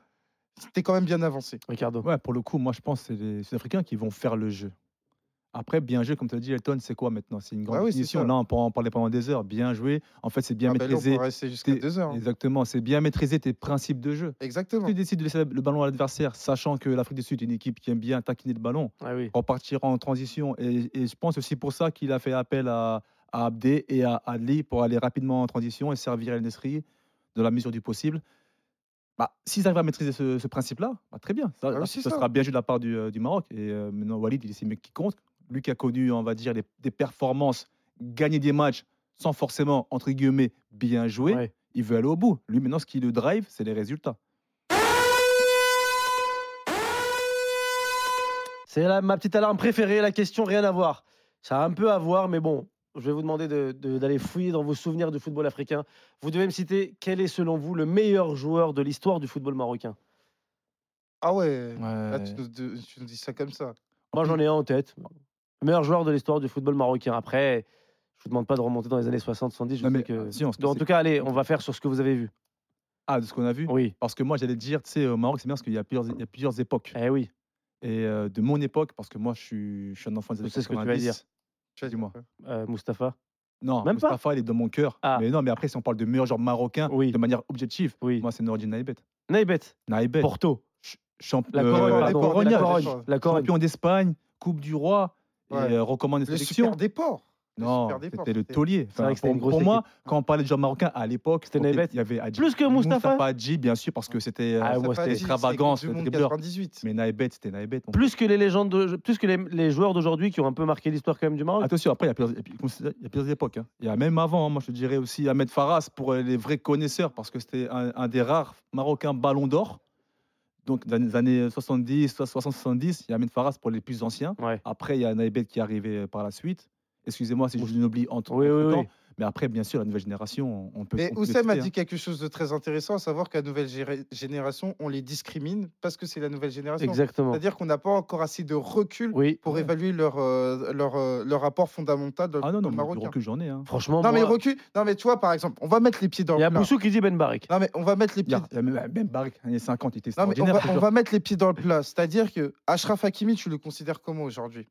t'es quand même bien avancé. Ricardo. Ouais, pour le coup, moi, je pense que c'est les Sud-Africains qui vont faire le jeu. Après, bien joué, comme tu as dit, Elton, c'est quoi maintenant? C'est une grande oui, définition. ça. Là, on peut en parler pendant des heures. Bien joué. En fait, c'est bien Ah, on maîtriser. rester jusqu'à deux heures. hein. Exactement, c'est bien maîtriser tes principes de jeu. Exactement. Si tu décides de laisser le ballon à l'adversaire, sachant que l'Afrique du Sud est une équipe qui aime bien taquiner le ballon, Ah oui. repartir en transition. Et, et je pense aussi pour ça qu'il a fait appel à, à Abdé et à Adli pour aller rapidement en transition et servir El Nesri de la mesure du possible. Bah, S'ils arrivent à maîtriser ce, ce principe-là, bah, très bien. Ça, Ah oui, là, c'est ça ça. sera bien joué de la part du, euh, du Maroc. Et euh, maintenant, Walid, il est mieux qui compte. Lui qui a connu, on va dire, les- des performances, gagner des matchs sans forcément, entre guillemets, bien jouer. Ouais. Il veut aller au bout. Lui, maintenant, ce qui le drive, c'est les résultats. C'est ma petite alarme préférée, la question rien à voir. Ça a un peu à voir, mais bon, je vais vous demander de- de- d'aller fouiller dans vos souvenirs du football africain. Vous devez me citer quel est selon vous le meilleur joueur de l'histoire du football marocain. Ah ouais. Ouais. Là, tu, nous, de- tu nous dis ça comme ça. Moi j'en ai un en tête. Le meilleur joueur de l'histoire du football marocain. Après, Je vous demande pas de remonter dans les années 60-70. Je Non, sais mais, que... si, on se- en tout cas, allez, on va faire sur ce que vous avez vu. Ah, de ce qu'on a vu? Oui. Parce que moi, j'allais te dire, tu sais, au Maroc, c'est bien parce qu'il y, a plusieurs- il y a plusieurs époques. Eh oui. Et euh, de mon époque, parce que moi, je suis, je suis un enfant des années sais ce que tu vas dire. 90. Tu vas dire Dis-moi. Euh, Mustapha. Non, Même pas? Mustapha, il est dans mon cœur. Ah. Mais non, mais après, si on parle de meilleur joueur marocain, Oui. de manière objective, Oui. moi, c'est Nourdine Naïbet. Naïbet. Naïbet, Porto. ch- champ- La Corogne. la pardon, Corogne, la Corogne. Corogne. La Corogne. champion d'Espagne, Coupe du Roi, Ouais. et euh, recommande des Le sélections. super déport. Non, c'était le taulier. Vrai que pour moi, quand on parlait de joueurs marocains à l'époque, C'était Naïbet. Il y avait Hadji. Plus que Mustapha Moustapha Hadji, bien sûr, parce que c'était Ah, euh, c'était c'est extravagant, Coupe du c'était monde dribbleur. 98. Mais Naïbet, c'était Naïbet. mon Plus que les légendes, de- plus que les, les joueurs d'aujourd'hui qui ont un peu marqué l'histoire quand même du Maroc. Attention, après, il y a plusieurs, il y a plusieurs époques. hein. Il y a même avant, hein, moi je dirais aussi Ahmed Faras pour euh, les vrais connaisseurs, parce que c'était un, un des rares Marocains ballons d'or. Donc, dans les années 70, 60-70, il y a Ahmed Faras pour les plus anciens. Ouais. Après, il y a Naïbet qui est arrivé euh, par la suite. Excusez-moi si je vous en oublie entre, Oui, oui, entre-temps. oui. Mais après, bien sûr, la nouvelle génération, on peut. Mais Oussem a hein. dit quelque chose de très intéressant, à savoir qu'à nouvelle génération, on les discrimine parce que c'est la nouvelle génération. Exactement. C'est-à-dire qu'on n'a pas encore assez de recul Oui. pour évaluer leur, euh, leur, euh, leur rapport fondamental dans le Ah non, non, mais du marocain. recul, j'en ai. hein. Franchement, Non, mais recul. Non, mais tu vois, par exemple, on va mettre les pieds dans il y a le plat. Boussou qui dit Ben Barek. Non, mais on va mettre les pieds. a, il y a même, même Barik, années 50, il était Non, mais on va mettre les pieds dans le plat. C'est-à-dire que Ashraf Hakimi, tu le considères comment aujourd'hui?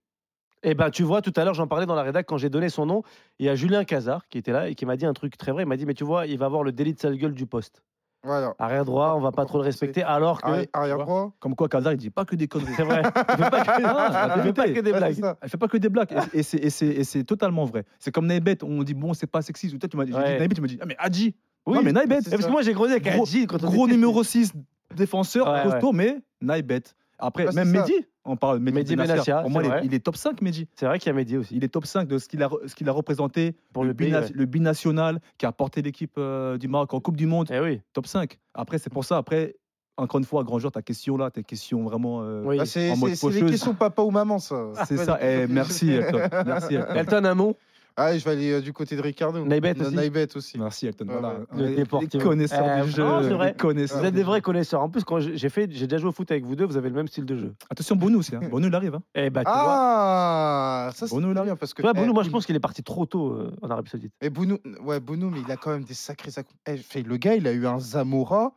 Eh ben, tu vois, tout à l'heure, j'en parlais dans la rédac quand j'ai donné son nom. Il y a Julien Cazard qui était là et qui m'a dit un truc très vrai. Il m'a dit, mais tu vois, il va avoir le délit de sale gueule du poste. Voilà. Arrière droit, on va pas trop le respecter, alors que. Arri- Arrière droit. Comme quoi, Kazar, il dit pas que des conneries. C'est vrai. Il fait pas que, Ah, il fait pas que des Ouais, blagues. c'est ça. Elle fait pas que des blagues. Et, et c'est- et c'est et c'est totalement vrai. C'est comme Naïbet, on dit bon, c'est pas sexy. Ou toi, tu m'as dit, Ouais. Naïbet, tu m'as dit, ah, mais Hadji. Oui, non, mais Naïbet, c'est Et parce que moi, j'ai grandi avec Gros- Hadji gros numéro 6 défenseur, Ouais, costaud, mais Naïbet. Après, Ouais, même. Mehdi, on parle de Mehdi, Benassia. Pour moi, il est, vrai. il est top 5, Mehdi. C'est vrai qu'il y a Mehdi aussi. Il est top 5 de ce qu'il a, re- ce qu'il a représenté Pour le, le pays. bina- ouais. le binational, qui a porté l'équipe euh, du Maroc en Coupe du Monde, Eh oui. top 5. Après, c'est pour ça, après, encore une fois, grand joueur, ta question là, tes questions vraiment. euh, Oui. Bah, c'est en mode c'est- c'est les questions papa ou maman, ça. C'est ça. Eh, merci, Elton. Merci, Elton. Elton Amon. Ah, je vais aller euh, du côté de Ricardo. Naïbet Na- aussi. Merci, Elton. Ouais, Voilà. ouais. Les-. Les connaisseurs Eh, du jeu. non, c'est vrai. les connaisseurs Vous êtes des jeu. vrais connaisseurs. En plus, quand j'ai j'ai fait, j'ai déjà joué au foot avec vous deux, vous avez le même style de jeu. Attention, Bonou aussi. Hein. Bonou, il arrive. Hein. Eh bah, tu vois. Ah, ça c'est Bono, là. bien parce que. Vois, eh, moi, je pense qu'il est parti trop tôt euh, en Arabie Saoudite. Mais Bono, ouais, Bono, mais il a quand même des sacrés Eh, le gars, il a eu un Zamora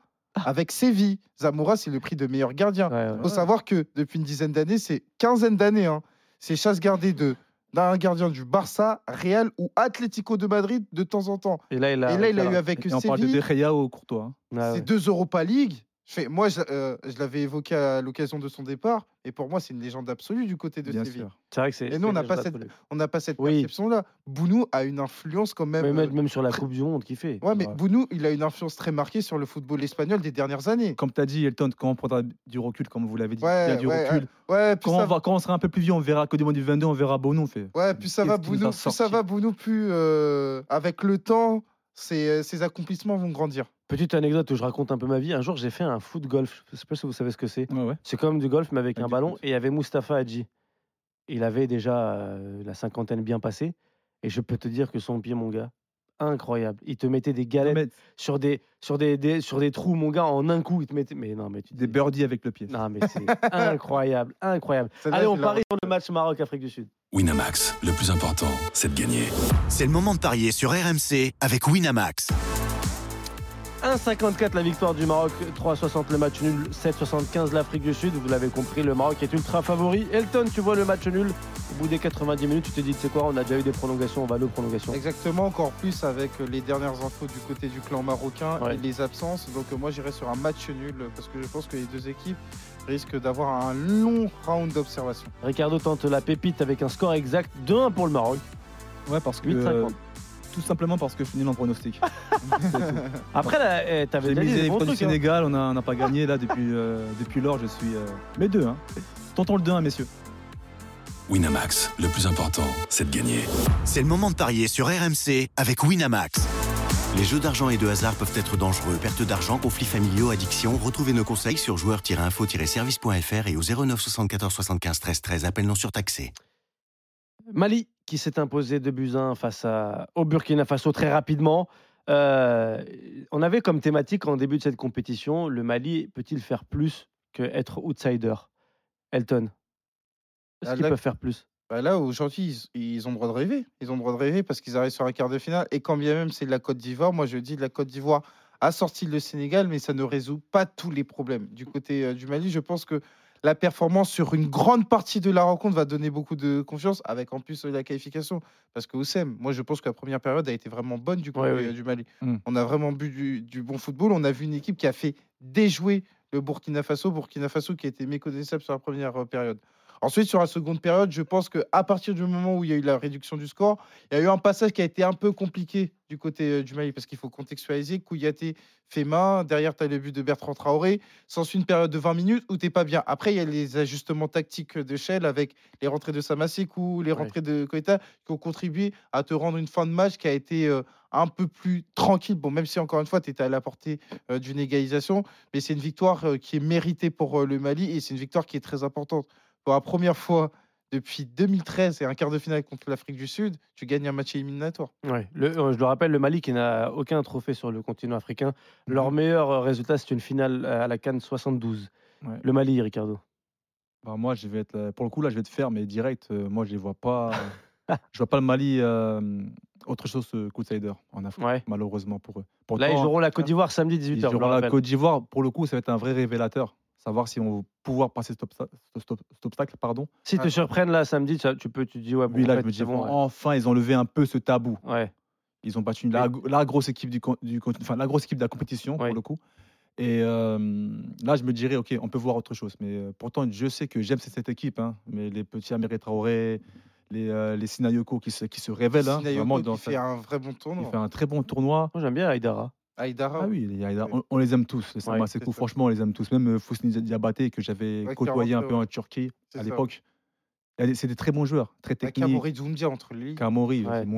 avec Séville. Zamora, c'est le prix de meilleur gardien. Ouais, ouais. Il faut savoir que depuis une dizaine d'années, c'est quinzaine d'années, hein, c'est chasse gardée de d'un gardien du Barça, Real ou Atlético de Madrid de temps en temps. Et là, il a, Et là, il a eu avec Et on parle de Séville De Gea au Courtois. hein. Ah ouais. ces deux Europa League. Je fais- moi, je, euh, je l'avais évoqué à l'occasion de son départ, et pour moi, c'est une légende absolue du côté de Bien Séville. sûr. C'est vrai que c'est. Et nous, on n'a pas cette- absolue. On n'a pas cette Oui. perception-là. Bounou a une influence quand même. Mais euh, même, même sur la Coupe du Monde qu'il fait. Ouais, mais Ouais. Bounou, il a une influence très marquée sur le football espagnol des dernières années. Comme tu as dit, Elton, quand on prendra du recul, comme vous l'avez dit, Ouais, il y a du ouais, recul. Ouais, plus Quand, ça on va, quand on sera un peu plus vieux, on verra que du monde du 22, on verra Bonou. On fait. Ouais, plus ça va, qui Bounou, plus ça va, Bounou, plus euh, avec le temps, ses, ses accomplissements vont grandir. Petite anecdote où je raconte un peu ma vie. Un jour, j'ai fait un foot golf. Je sais pas si vous savez ce que c'est. Ouais, ouais. C'est comme du golf, mais avec Avec un ballon. foot. Et il y avait Mustapha Hadji. Il avait déjà euh, la cinquantaine bien passée. Et je peux te dire que son pied, mon gars, incroyable. Il te mettait des galettes Mais sur, des, sur, des, des- sur des trous, mon gars, en un coup. Il te mettait. Mais non, mais tu des birdies avec le pied. Non, mais c'est incroyable, incroyable. Allez, on parie sur le match Maroc-Afrique du Sud. Winamax, le plus important, c'est de gagner. C'est le moment de parier sur RMC avec Winamax. 1,54 la victoire du Maroc, 3,60 le match nul, 7,75 l'Afrique du Sud. Vous l'avez compris, le Maroc est ultra favori. Elton, tu vois le match nul. Au bout des 90 minutes, tu te dis, c'est quoi, on a déjà eu des prolongations, on va aller aux prolongations. Exactement, encore plus avec euh, les dernières infos du côté du clan marocain Ouais. et les absences. Donc euh, moi, j'irai sur un match nul euh, parce que je pense que les deux équipes risquent d'avoir un long round d'observation. Ricardo tente la pépite avec un score exact de 1 pour le Maroc. Ouais, parce que. 8,50. Tout simplement parce que je suis nul en pronostic. Après, là, eh, t'avais J'ai déjà dit misé des les bons du trucs. hein. Sénégal, on n'a on n'a pas gagné là depuis, euh, depuis lors. Je suis. euh, Mais deux, hein. Tentons le 2-1, messieurs. Winamax, le plus important, c'est de gagner. C'est le moment de parier sur RMC avec Winamax. Les jeux d'argent et de hasard peuvent être dangereux. Perte d'argent, conflits familiaux, addiction. Retrouvez nos conseils sur joueurs-info-service.fr et au 09 74 75 13 13. Appel non surtaxé. Mali qui s'est imposé de 1 face à, au Burkina Faso très rapidement. Euh, on avait comme thématique en début de cette compétition, le Mali peut-il faire plus que être outsider? Elton, est-ce Ah, qu'ils peuvent faire plus? Bah là, aujourd'hui, ils, ils ont le droit de rêver. Ils ont le droit de rêver parce qu'ils arrivent sur un quart de finale. Et quand bien même c'est de la Côte d'Ivoire, moi je dis de la Côte d'Ivoire a sorti le Sénégal, mais ça ne résout pas tous les problèmes. Du côté euh, du Mali, je pense que la performance sur une grande partie de la rencontre va donner beaucoup de confiance, avec en plus la qualification. Parce que Oussem, moi je pense que la première période a été vraiment bonne du Ouais, oui. euh, du Mali. Mm. On a vraiment du, du bon football. On a vu une équipe qui a fait déjouer le Burkina Faso. Burkina Faso qui a été méconnaissable sur la première euh, période. Ensuite, sur la seconde période, je pense qu'à partir du moment où il y a eu la réduction du score, il y a eu un passage qui a été un peu compliqué du côté euh, du Mali, parce qu'il faut contextualiser. Kouyaté fait main, derrière, tu as le but de Bertrand Traoré. S'ensuit une période de 20 minutes où tu pas bien. Après, il y a les ajustements tactiques de Shell avec les rentrées de Samasekou, les Ouais. rentrées de Koita, qui ont contribué à te rendre une fin de match qui a été euh, un peu plus tranquille. Bon, même si, encore une fois, tu étais à la portée euh, d'une égalisation, mais c'est une victoire euh, qui est méritée pour le Mali et c'est une victoire qui est très importante. Pour la première fois depuis 2013 et un quart de finale contre l'Afrique du Sud, tu gagnes un match éliminatoire. Ouais, le- euh, je le rappelle, le Mali qui n'a aucun trophée sur le continent africain. Leur Mhm. meilleur euh, résultat, c'est une finale euh, à la Cannes 72. Ouais. Le Mali, Ricardo. Bah, moi, je vais être, pour le coup, là, je vais te faire, mais direct, euh, moi, je ne vois pas. je vois pas le Mali euh, autre chose euh, qu'outsider en Afrique, Ouais. malheureusement pour eux. Là, ils joueront la Côte d'Ivoire samedi 18h. ils joueront la. Côte d'Ivoire. Pour le coup, ça va être un vrai révélateur. Savoir si on va pouvoir passer cet, obsta- cet ob- cet obstacle. Pardon. Si te Ouais. surprennent là samedi, tu peux, tu te dis ouais. Bon, Oui, en là, fait, je me dis, c'est bon, ouais. enfin, ils ont levé un peu ce tabou. Ouais. Ils ont battu la, la grosse équipe du, enfin, la grosse équipe de la compétition pour le coup. Et euh, là, je me dirais, ok, on peut voir autre chose. Mais euh, pourtant, je sais que j'aime cette équipe. hein. mais les petits Améré Traoré, les, euh, les Sinayoko qui se, qui se révèlent. hein, Sinayoko vraiment qui dans fait sa- un vrai bon il tournoi. fait un très bon tournoi. Moi, j'aime bien Aïdara. Aïdara, Ah oui, les Aïda- Oui. on, on les aime tous. Les Ouais, franchement, on les aime tous. Même euh, Fousni Diabaté, que j'avais Ouais, côtoyé un peu ouais. en Turquie à l'époque. C'est des très bons joueurs, très techniques. Amaury Doumbia entre lui. C'est mon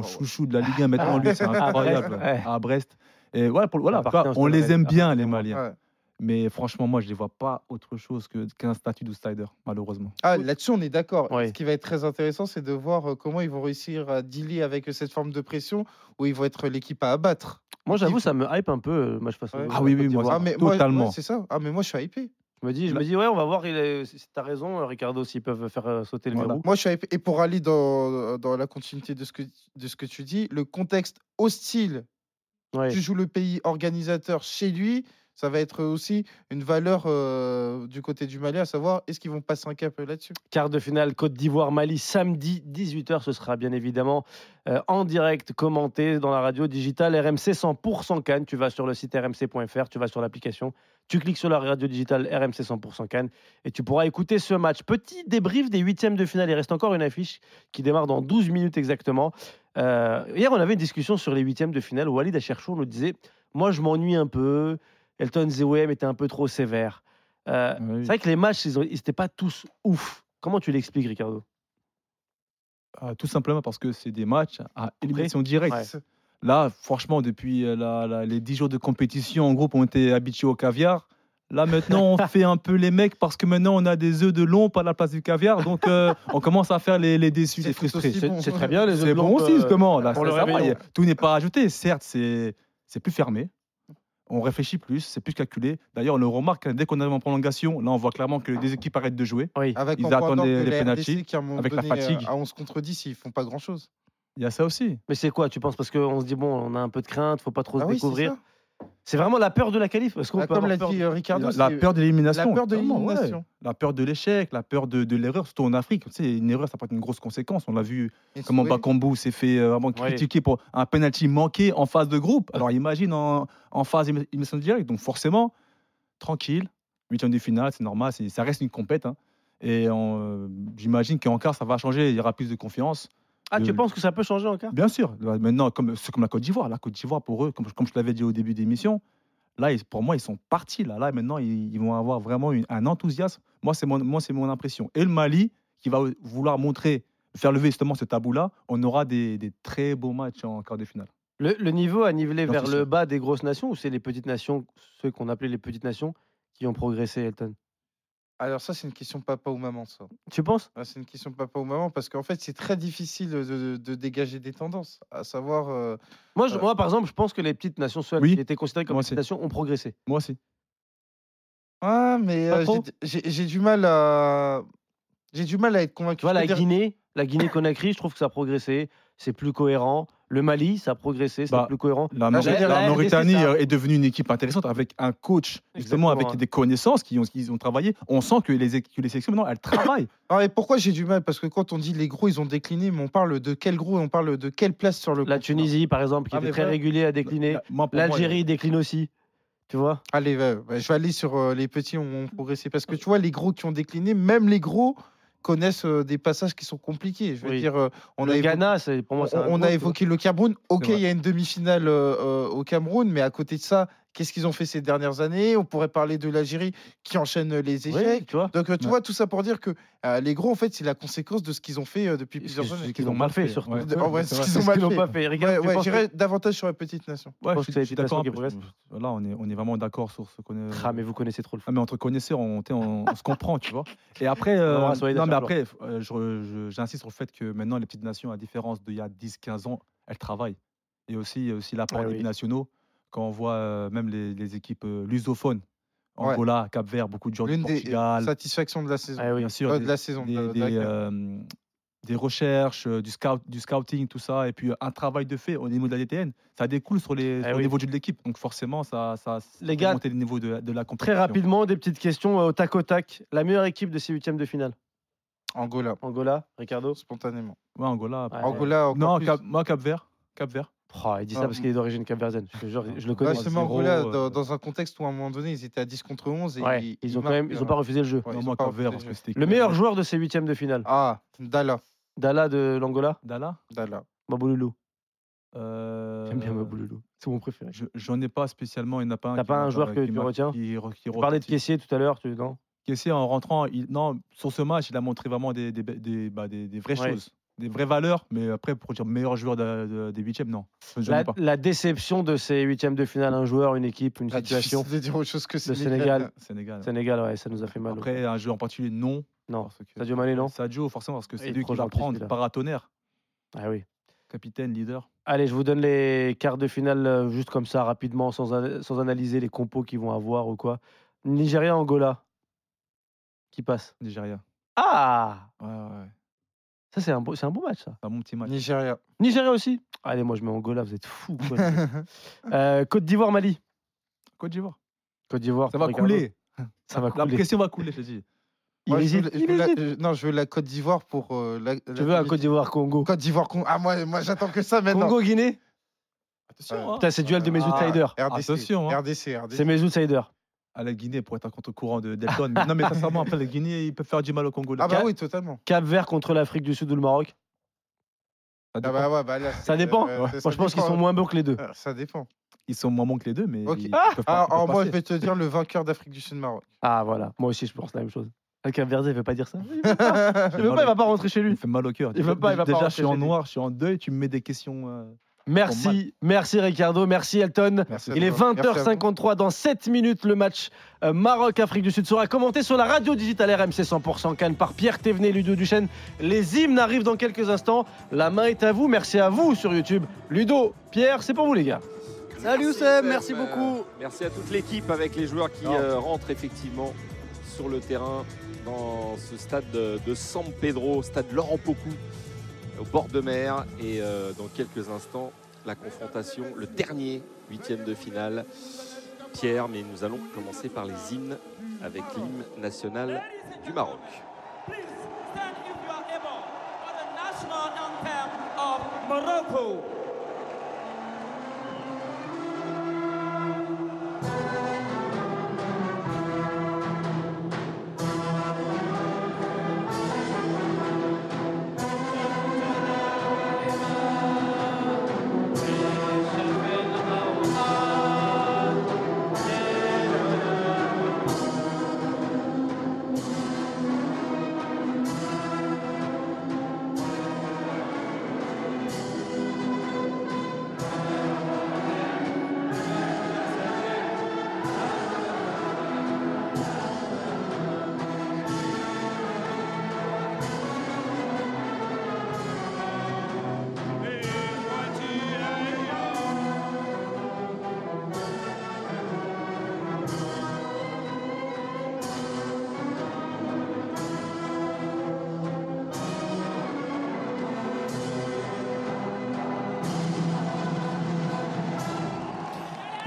ouais. chouchou de la Ligue 1 maintenant, lui, c'est incroyable. À Brest. Et voilà, pour, voilà, on les aime bien, les. Maliens. Mais franchement, moi, je ne les vois pas autre chose que- qu'un statut d'outsider, malheureusement. Ah, là-dessus, on est d'accord. Ouais. Ce qui va être très intéressant, c'est de voir euh, comment ils vont réussir à dealer avec cette forme de pression où ils vont être l'équipe à abattre. Moi, j'avoue, ça me hype un peu euh, au- Ouais. à Ah oui, oui, moi. Ah, mais moi, Totalement. ouais, c'est ça. Ah, mais moi, je suis hypé. Je me dis, je me dis, ouais, on va voir. T'as raison, euh, Ricardo, s'ils peuvent faire sauter le Voilà. verrou. Moi, je suis hypé. Et pour aller dans, dans la continuité de ce, que, de ce que tu dis, le contexte hostile, Ouais. tu joues le pays organisateur chez lui, ça va être aussi une valeur du côté du Mali, à savoir est-ce qu'ils vont passer un cap là-dessus? Quart de finale Côte d'Ivoire-Mali, samedi 18h. Ce sera bien évidemment euh, en direct, commenté dans la radio digitale RMC 100% Cannes. Tu vas sur le site rmc.fr, tu vas sur l'application, tu cliques sur la radio digitale RMC 100% Cannes et tu pourras écouter ce match. Petit débrief des huitièmes de finale. Il reste encore une affiche qui démarre dans 12 minutes exactement. Euh, hier, on avait une discussion sur les huitièmes de finale où Walid Acherchour nous disait Moi, je m'ennuie un peu. Elton Zewem était un peu trop sévère. Euh, oui. C'est vrai que les matchs, ils n'étaient pas tous ouf. Comment tu l'expliques, Ricardo? Ah, tout simplement parce que c'est des matchs à élimination directe. Ouais. Là, franchement, depuis euh, la- la- les 10 jours de compétition, en groupe, on était habitués au caviar. Là, maintenant, on fait un peu les mecs parce que maintenant, on a des œufs de lompe à la place du caviar. Donc, euh, on commence à faire les, les déçus, C'est les frustrés. aussi C'est bon. c'est très bien, les C'est œufs bon blancs, aussi, euh, justement. Là, pour le ça- ça va, réveillon. y a- tout n'est pas ajouté. Certes, c'est c'est plus fermé. On réfléchit plus, c'est plus calculé. D'ailleurs, on le remarque, hein, dès qu'on arrive en prolongation, là, on voit clairement que les deux équipes arrêtent de jouer. Oui. Avec Ils attendent les- pénaltys avec la euh, fatigue. À 11 contre 10, ils font pas grand-chose. Il y a ça aussi. Mais c'est quoi Tu penses? Parce qu'on se dit, bon, on a un peu de crainte, faut pas trop Ah se oui, c'est découvrir ça. C'est vraiment la peur de la qualif Est-ce qu'on Ah, peut Comme l'a peur dit euh, Ricardo, La, peur de l'élimination. la peur de ouais. l'élimination. La peur de l'échec, la peur de, de l'erreur, surtout en Afrique. Tu sais, une erreur, ça peut être une grosse conséquence. On l'a vu Et comment oui. Bakambu s'est fait euh, vraiment critiquer pour un penalty manqué en phase de groupe. Alors imagine en, en phase élimination directe. Donc forcément, tranquille, huitième de finale, c'est normal, c'est- ça reste une compète. hein. Et euh, j'imagine qu'en quart, ça va changer, il y aura plus de confiance. Ah, tu le- penses que ça peut changer en quart Bien sûr. Maintenant, comme, c'est comme la Côte d'Ivoire. La Côte d'Ivoire, pour eux, comme, comme je te l'avais dit au début d'émission, là, ils- pour moi, ils sont partis. Là, là maintenant, ils, ils vont avoir vraiment une- un enthousiasme. Moi, c'est mon, moi, c'est mon impression. Et le Mali, qui va vouloir montrer, faire lever justement ce tabou-là, on aura des, des très beaux matchs en quart de finale. le, le niveau a nivelé vers le bas des grosses nations ou c'est les petites nations, ceux qu'on appelait les petites nations, qui ont progressé, Elton? Alors ça, c'est une question papa ou maman, ça. Tu penses? Ah, C'est une question papa ou maman parce qu'en fait, c'est très difficile de, de- de dégager des tendances, à savoir. euh, moi, je- Euh, moi, par exemple, je pense que les petites nations, celles oui, qui étaient considérées comme moi petites nations, ont progressé. Moi aussi. Ah, mais euh, j'ai- du mal à. J'ai du mal à être convaincu. Tu vois, la dire- Guinée, La Guinée-Conakry, je trouve que ça a progressé. C'est plus cohérent. Le Mali, ça a progressé. C'est Bah, plus cohérent. La, Ah, la Mauritanie est devenue une équipe intéressante avec un coach justement Exactement. avec des connaissances qui ont, qui ont travaillé. On sent que les, que les sélections maintenant elles travaillent. Ah, et pourquoi j'ai du mal? Parce que quand on dit les gros, ils ont décliné, mais on parle de quel gros On parle de quelle place sur le La Tunisie, par exemple, qui Ah, était très voilà. régulier, a décliné. Moi, pour moi, L'Algérie décline aussi. Tu vois Allez, ouais, ouais, je vais aller sur euh, les petits ont, ont progressé. Parce que tu vois, les gros qui ont décliné, même les gros connaissent euh, des passages qui sont compliqués. Je veux Oui. dire, euh, on le a évo- Ghana, pour moi, on, a évoqué le Cameroun. Ok, il y a une demi-finale euh, au Cameroun, mais à côté de ça, qu'est-ce qu'ils ont fait ces dernières années? On pourrait parler de l'Algérie qui enchaîne les échecs. Oui, tu vois Donc, euh, tu Ouais. vois, tout ça pour dire que euh, les gros, en fait, c'est la conséquence de ce qu'ils ont fait euh, depuis plusieurs Ce années. qu'ils ont mal fait, surtout. ouais. Vrai, C'est ce qu'ils ont ce mal fait. pas fait. Regarde, Ouais, ouais, davantage sur la petite nation. Ouais, pense je que c'est la suis petite nation d'accord. qui mais progresse. je- Là, on est, on est vraiment d'accord sur ce qu'on est. que- Ah, mais vous connaissez trop le Ah, foot. mais entre connaisseurs, on, t'sais, on- on se comprend, tu vois. Et après, euh, non, mais je je- j'insiste sur le fait que maintenant, les petites nations, à différence d'il y a 10-15 ans, elles travaillent. Et aussi, aussi l'apport Ah des nationaux, quand on voit euh, même les, les équipes euh, lusophones, Ouais. Angola, Cap-Vert, beaucoup de joueurs du L'une des Portugal, satisfactions de la saison. Ah oui. bien sûr, Euh, des, de la saison. des, de- de des, la- euh, des recherches, euh, du, scout, du scouting, tout ça, et puis euh, un travail de fait au niveau de la DTN. Ça découle sur, les, Eh sur le oui. niveau de l'équipe. Donc forcément, ça, ça, Les gars, monter le niveau de, de la Très compétition. rapidement, des petites questions euh, au tac au tac. La meilleure équipe de ces huitièmes de finale? Angola, Angola, Ricardo? Spontanément. Ouais, Angola. Ouais. Angola, encore Non, plus. Cap- moi, Cap-Vert. Cap-Vert. Oh, Il dit ça Ah, parce qu'il est d'origine capverdienne. Je, jure, je le connais. Zéro, Angola, euh, dans, dans un contexte où à un moment donné, ils étaient à 10 contre 11. Et Ouais, ils, ils ont quand même, ils ont pas refusé le jeu. ouais, non, ils moi, ont pas Cap-Vert, refusé parce le que c'était. Le meilleur joueur de ces huitièmes de finale Ah, Dala. Dala de l'Angola Dala? Dala. Mabouloulou. euh, J'aime bien Mabouloulou. C'est mon préféré. je- J'en ai pas spécialement, il n'y a pas un. T'as pas un joueur que qui tu retiens? qui Tu parlais de caissier tout à l'heure, tu non? Kessié, en rentrant, il- non, sur ce match, il a montré vraiment des, des, des, bah, des- des vraies Ouais. choses, des vraies valeurs. Mais après, pour dire meilleur joueur de- de- des huitièmes, non. La, déception de ces huitièmes de finale, un joueur, une équipe, une Ah, situation. difficile de dire autre chose que Le Sénégal. Sénégal. Sénégal. Sénégal, ouais, ça nous a fait mal. Après, un joueur en particulier, non. non. que- Sadio Mané, non Sadio, forcément, parce que c'est est lui qui va prendre paratonnerre, Ah oui. capitaine, leader. Allez, je vous donne les quarts de finale euh, juste comme ça, rapidement, sans, an- sans analyser les compos qu'ils vont avoir ou quoi. Nigeria-Angola. Qui passe? Nigeria. Ah ouais, ouais. Ça, c'est un, beau- c'est un bon match, ça. Un bon petit match. Nigeria. Nigeria aussi Allez, moi, je mets Angola, vous êtes fous. quoi. Euh, Côte d'Ivoire-Mali. Côte d'Ivoire. Côte d'Ivoire. Ça va Ricardo. couler. Ça va La couler. pression va couler, je te dis. Il Moi, je veux hésite. la- je il veux la- hésite. non, je veux la Côte d'Ivoire pour. euh, la, Tu veux un Côte d'Ivoire-Congo Côte d'Ivoire. Con- Ah, moi, moi j'attends que ça maintenant. Congo-Guinée Attention, hein. Putain, c'est duel de mes Ah, outsiders. RDC, Attention, hein. RDC, RDC. C'est mes outsiders. À la Guinée pour être un contre-courant de Delton. Mais- non, mais sincèrement, après, la Guinée, ils peuvent faire du mal au Congo. Ah, bah oui, totalement. Cap Vert contre l'Afrique du Sud ou le Maroc? Ça Ah, dépend. bah ouais, bah là, Ça c'est- dépend. euh, Moi, ça je pense qu'ils dépend. sont moins bons que les deux. Euh, Ça dépend. Ils sont moins bons que les deux, mais Ok. ils, ils Ah Ah, ils peuvent moi, je passer. vais te dire le vainqueur d'Afrique du Sud-Maroc. Ah voilà, moi aussi je pense la même chose. Le Cap Vert, il veut pas dire ça? Il veut pas, il veut pas, il va pas rentrer chez Il lui. me fait mal au cœur. Il veut pas, il va pas Déjà, je rentrer suis en chez lui. noir, je suis en deuil, tu me mets des questions. euh, Merci, merci Ricardo, merci Elton. Merci Il est toi. Merci à vous. 20h53 dans 7 minutes. Le match euh, Maroc-Afrique du Sud sera commenté sur la radio digitale RMC 100% Cannes par Pierre Thévenet et Ludo Duchesne. Les hymnes arrivent dans quelques instants. La main est à vous. Merci à vous sur YouTube. Ludo, Pierre, c'est pour vous les gars. Salut Seb, merci beaucoup. Euh, merci à toute l'équipe avec les joueurs qui euh, rentrent effectivement sur le terrain dans ce stade de, de San Pedro, stade Laurent Pocou, au bord de mer. Et euh, dans quelques instants, la confrontation, le dernier huitième de finale. Pierre, mais nous allons commencer par les hymnes avec l'hymne national du Maroc.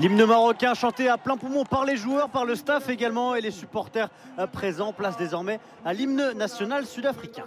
L'hymne marocain chanté à plein poumon par les joueurs, par le staff également et les supporters euh, présents. Place désormais à l'hymne national sud-africain.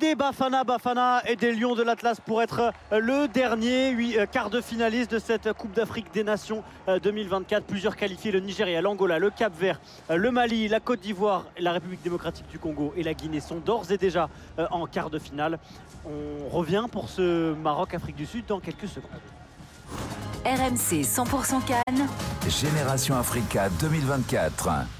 Des Bafana Bafana et des Lions de l'Atlas pour être euh, le dernier huit, euh, quart de finaliste de cette Coupe d'Afrique des Nations euh, 2024. Plusieurs qualifiés, le Nigeria, l'Angola, le Cap Vert, euh, le Mali, la Côte d'Ivoire, la République démocratique du Congo et la Guinée sont d'ores et déjà euh, en quart de finale. On revient pour ce Maroc-Afrique du Sud dans quelques secondes. RMC 100% Cannes. Génération Africa 2024.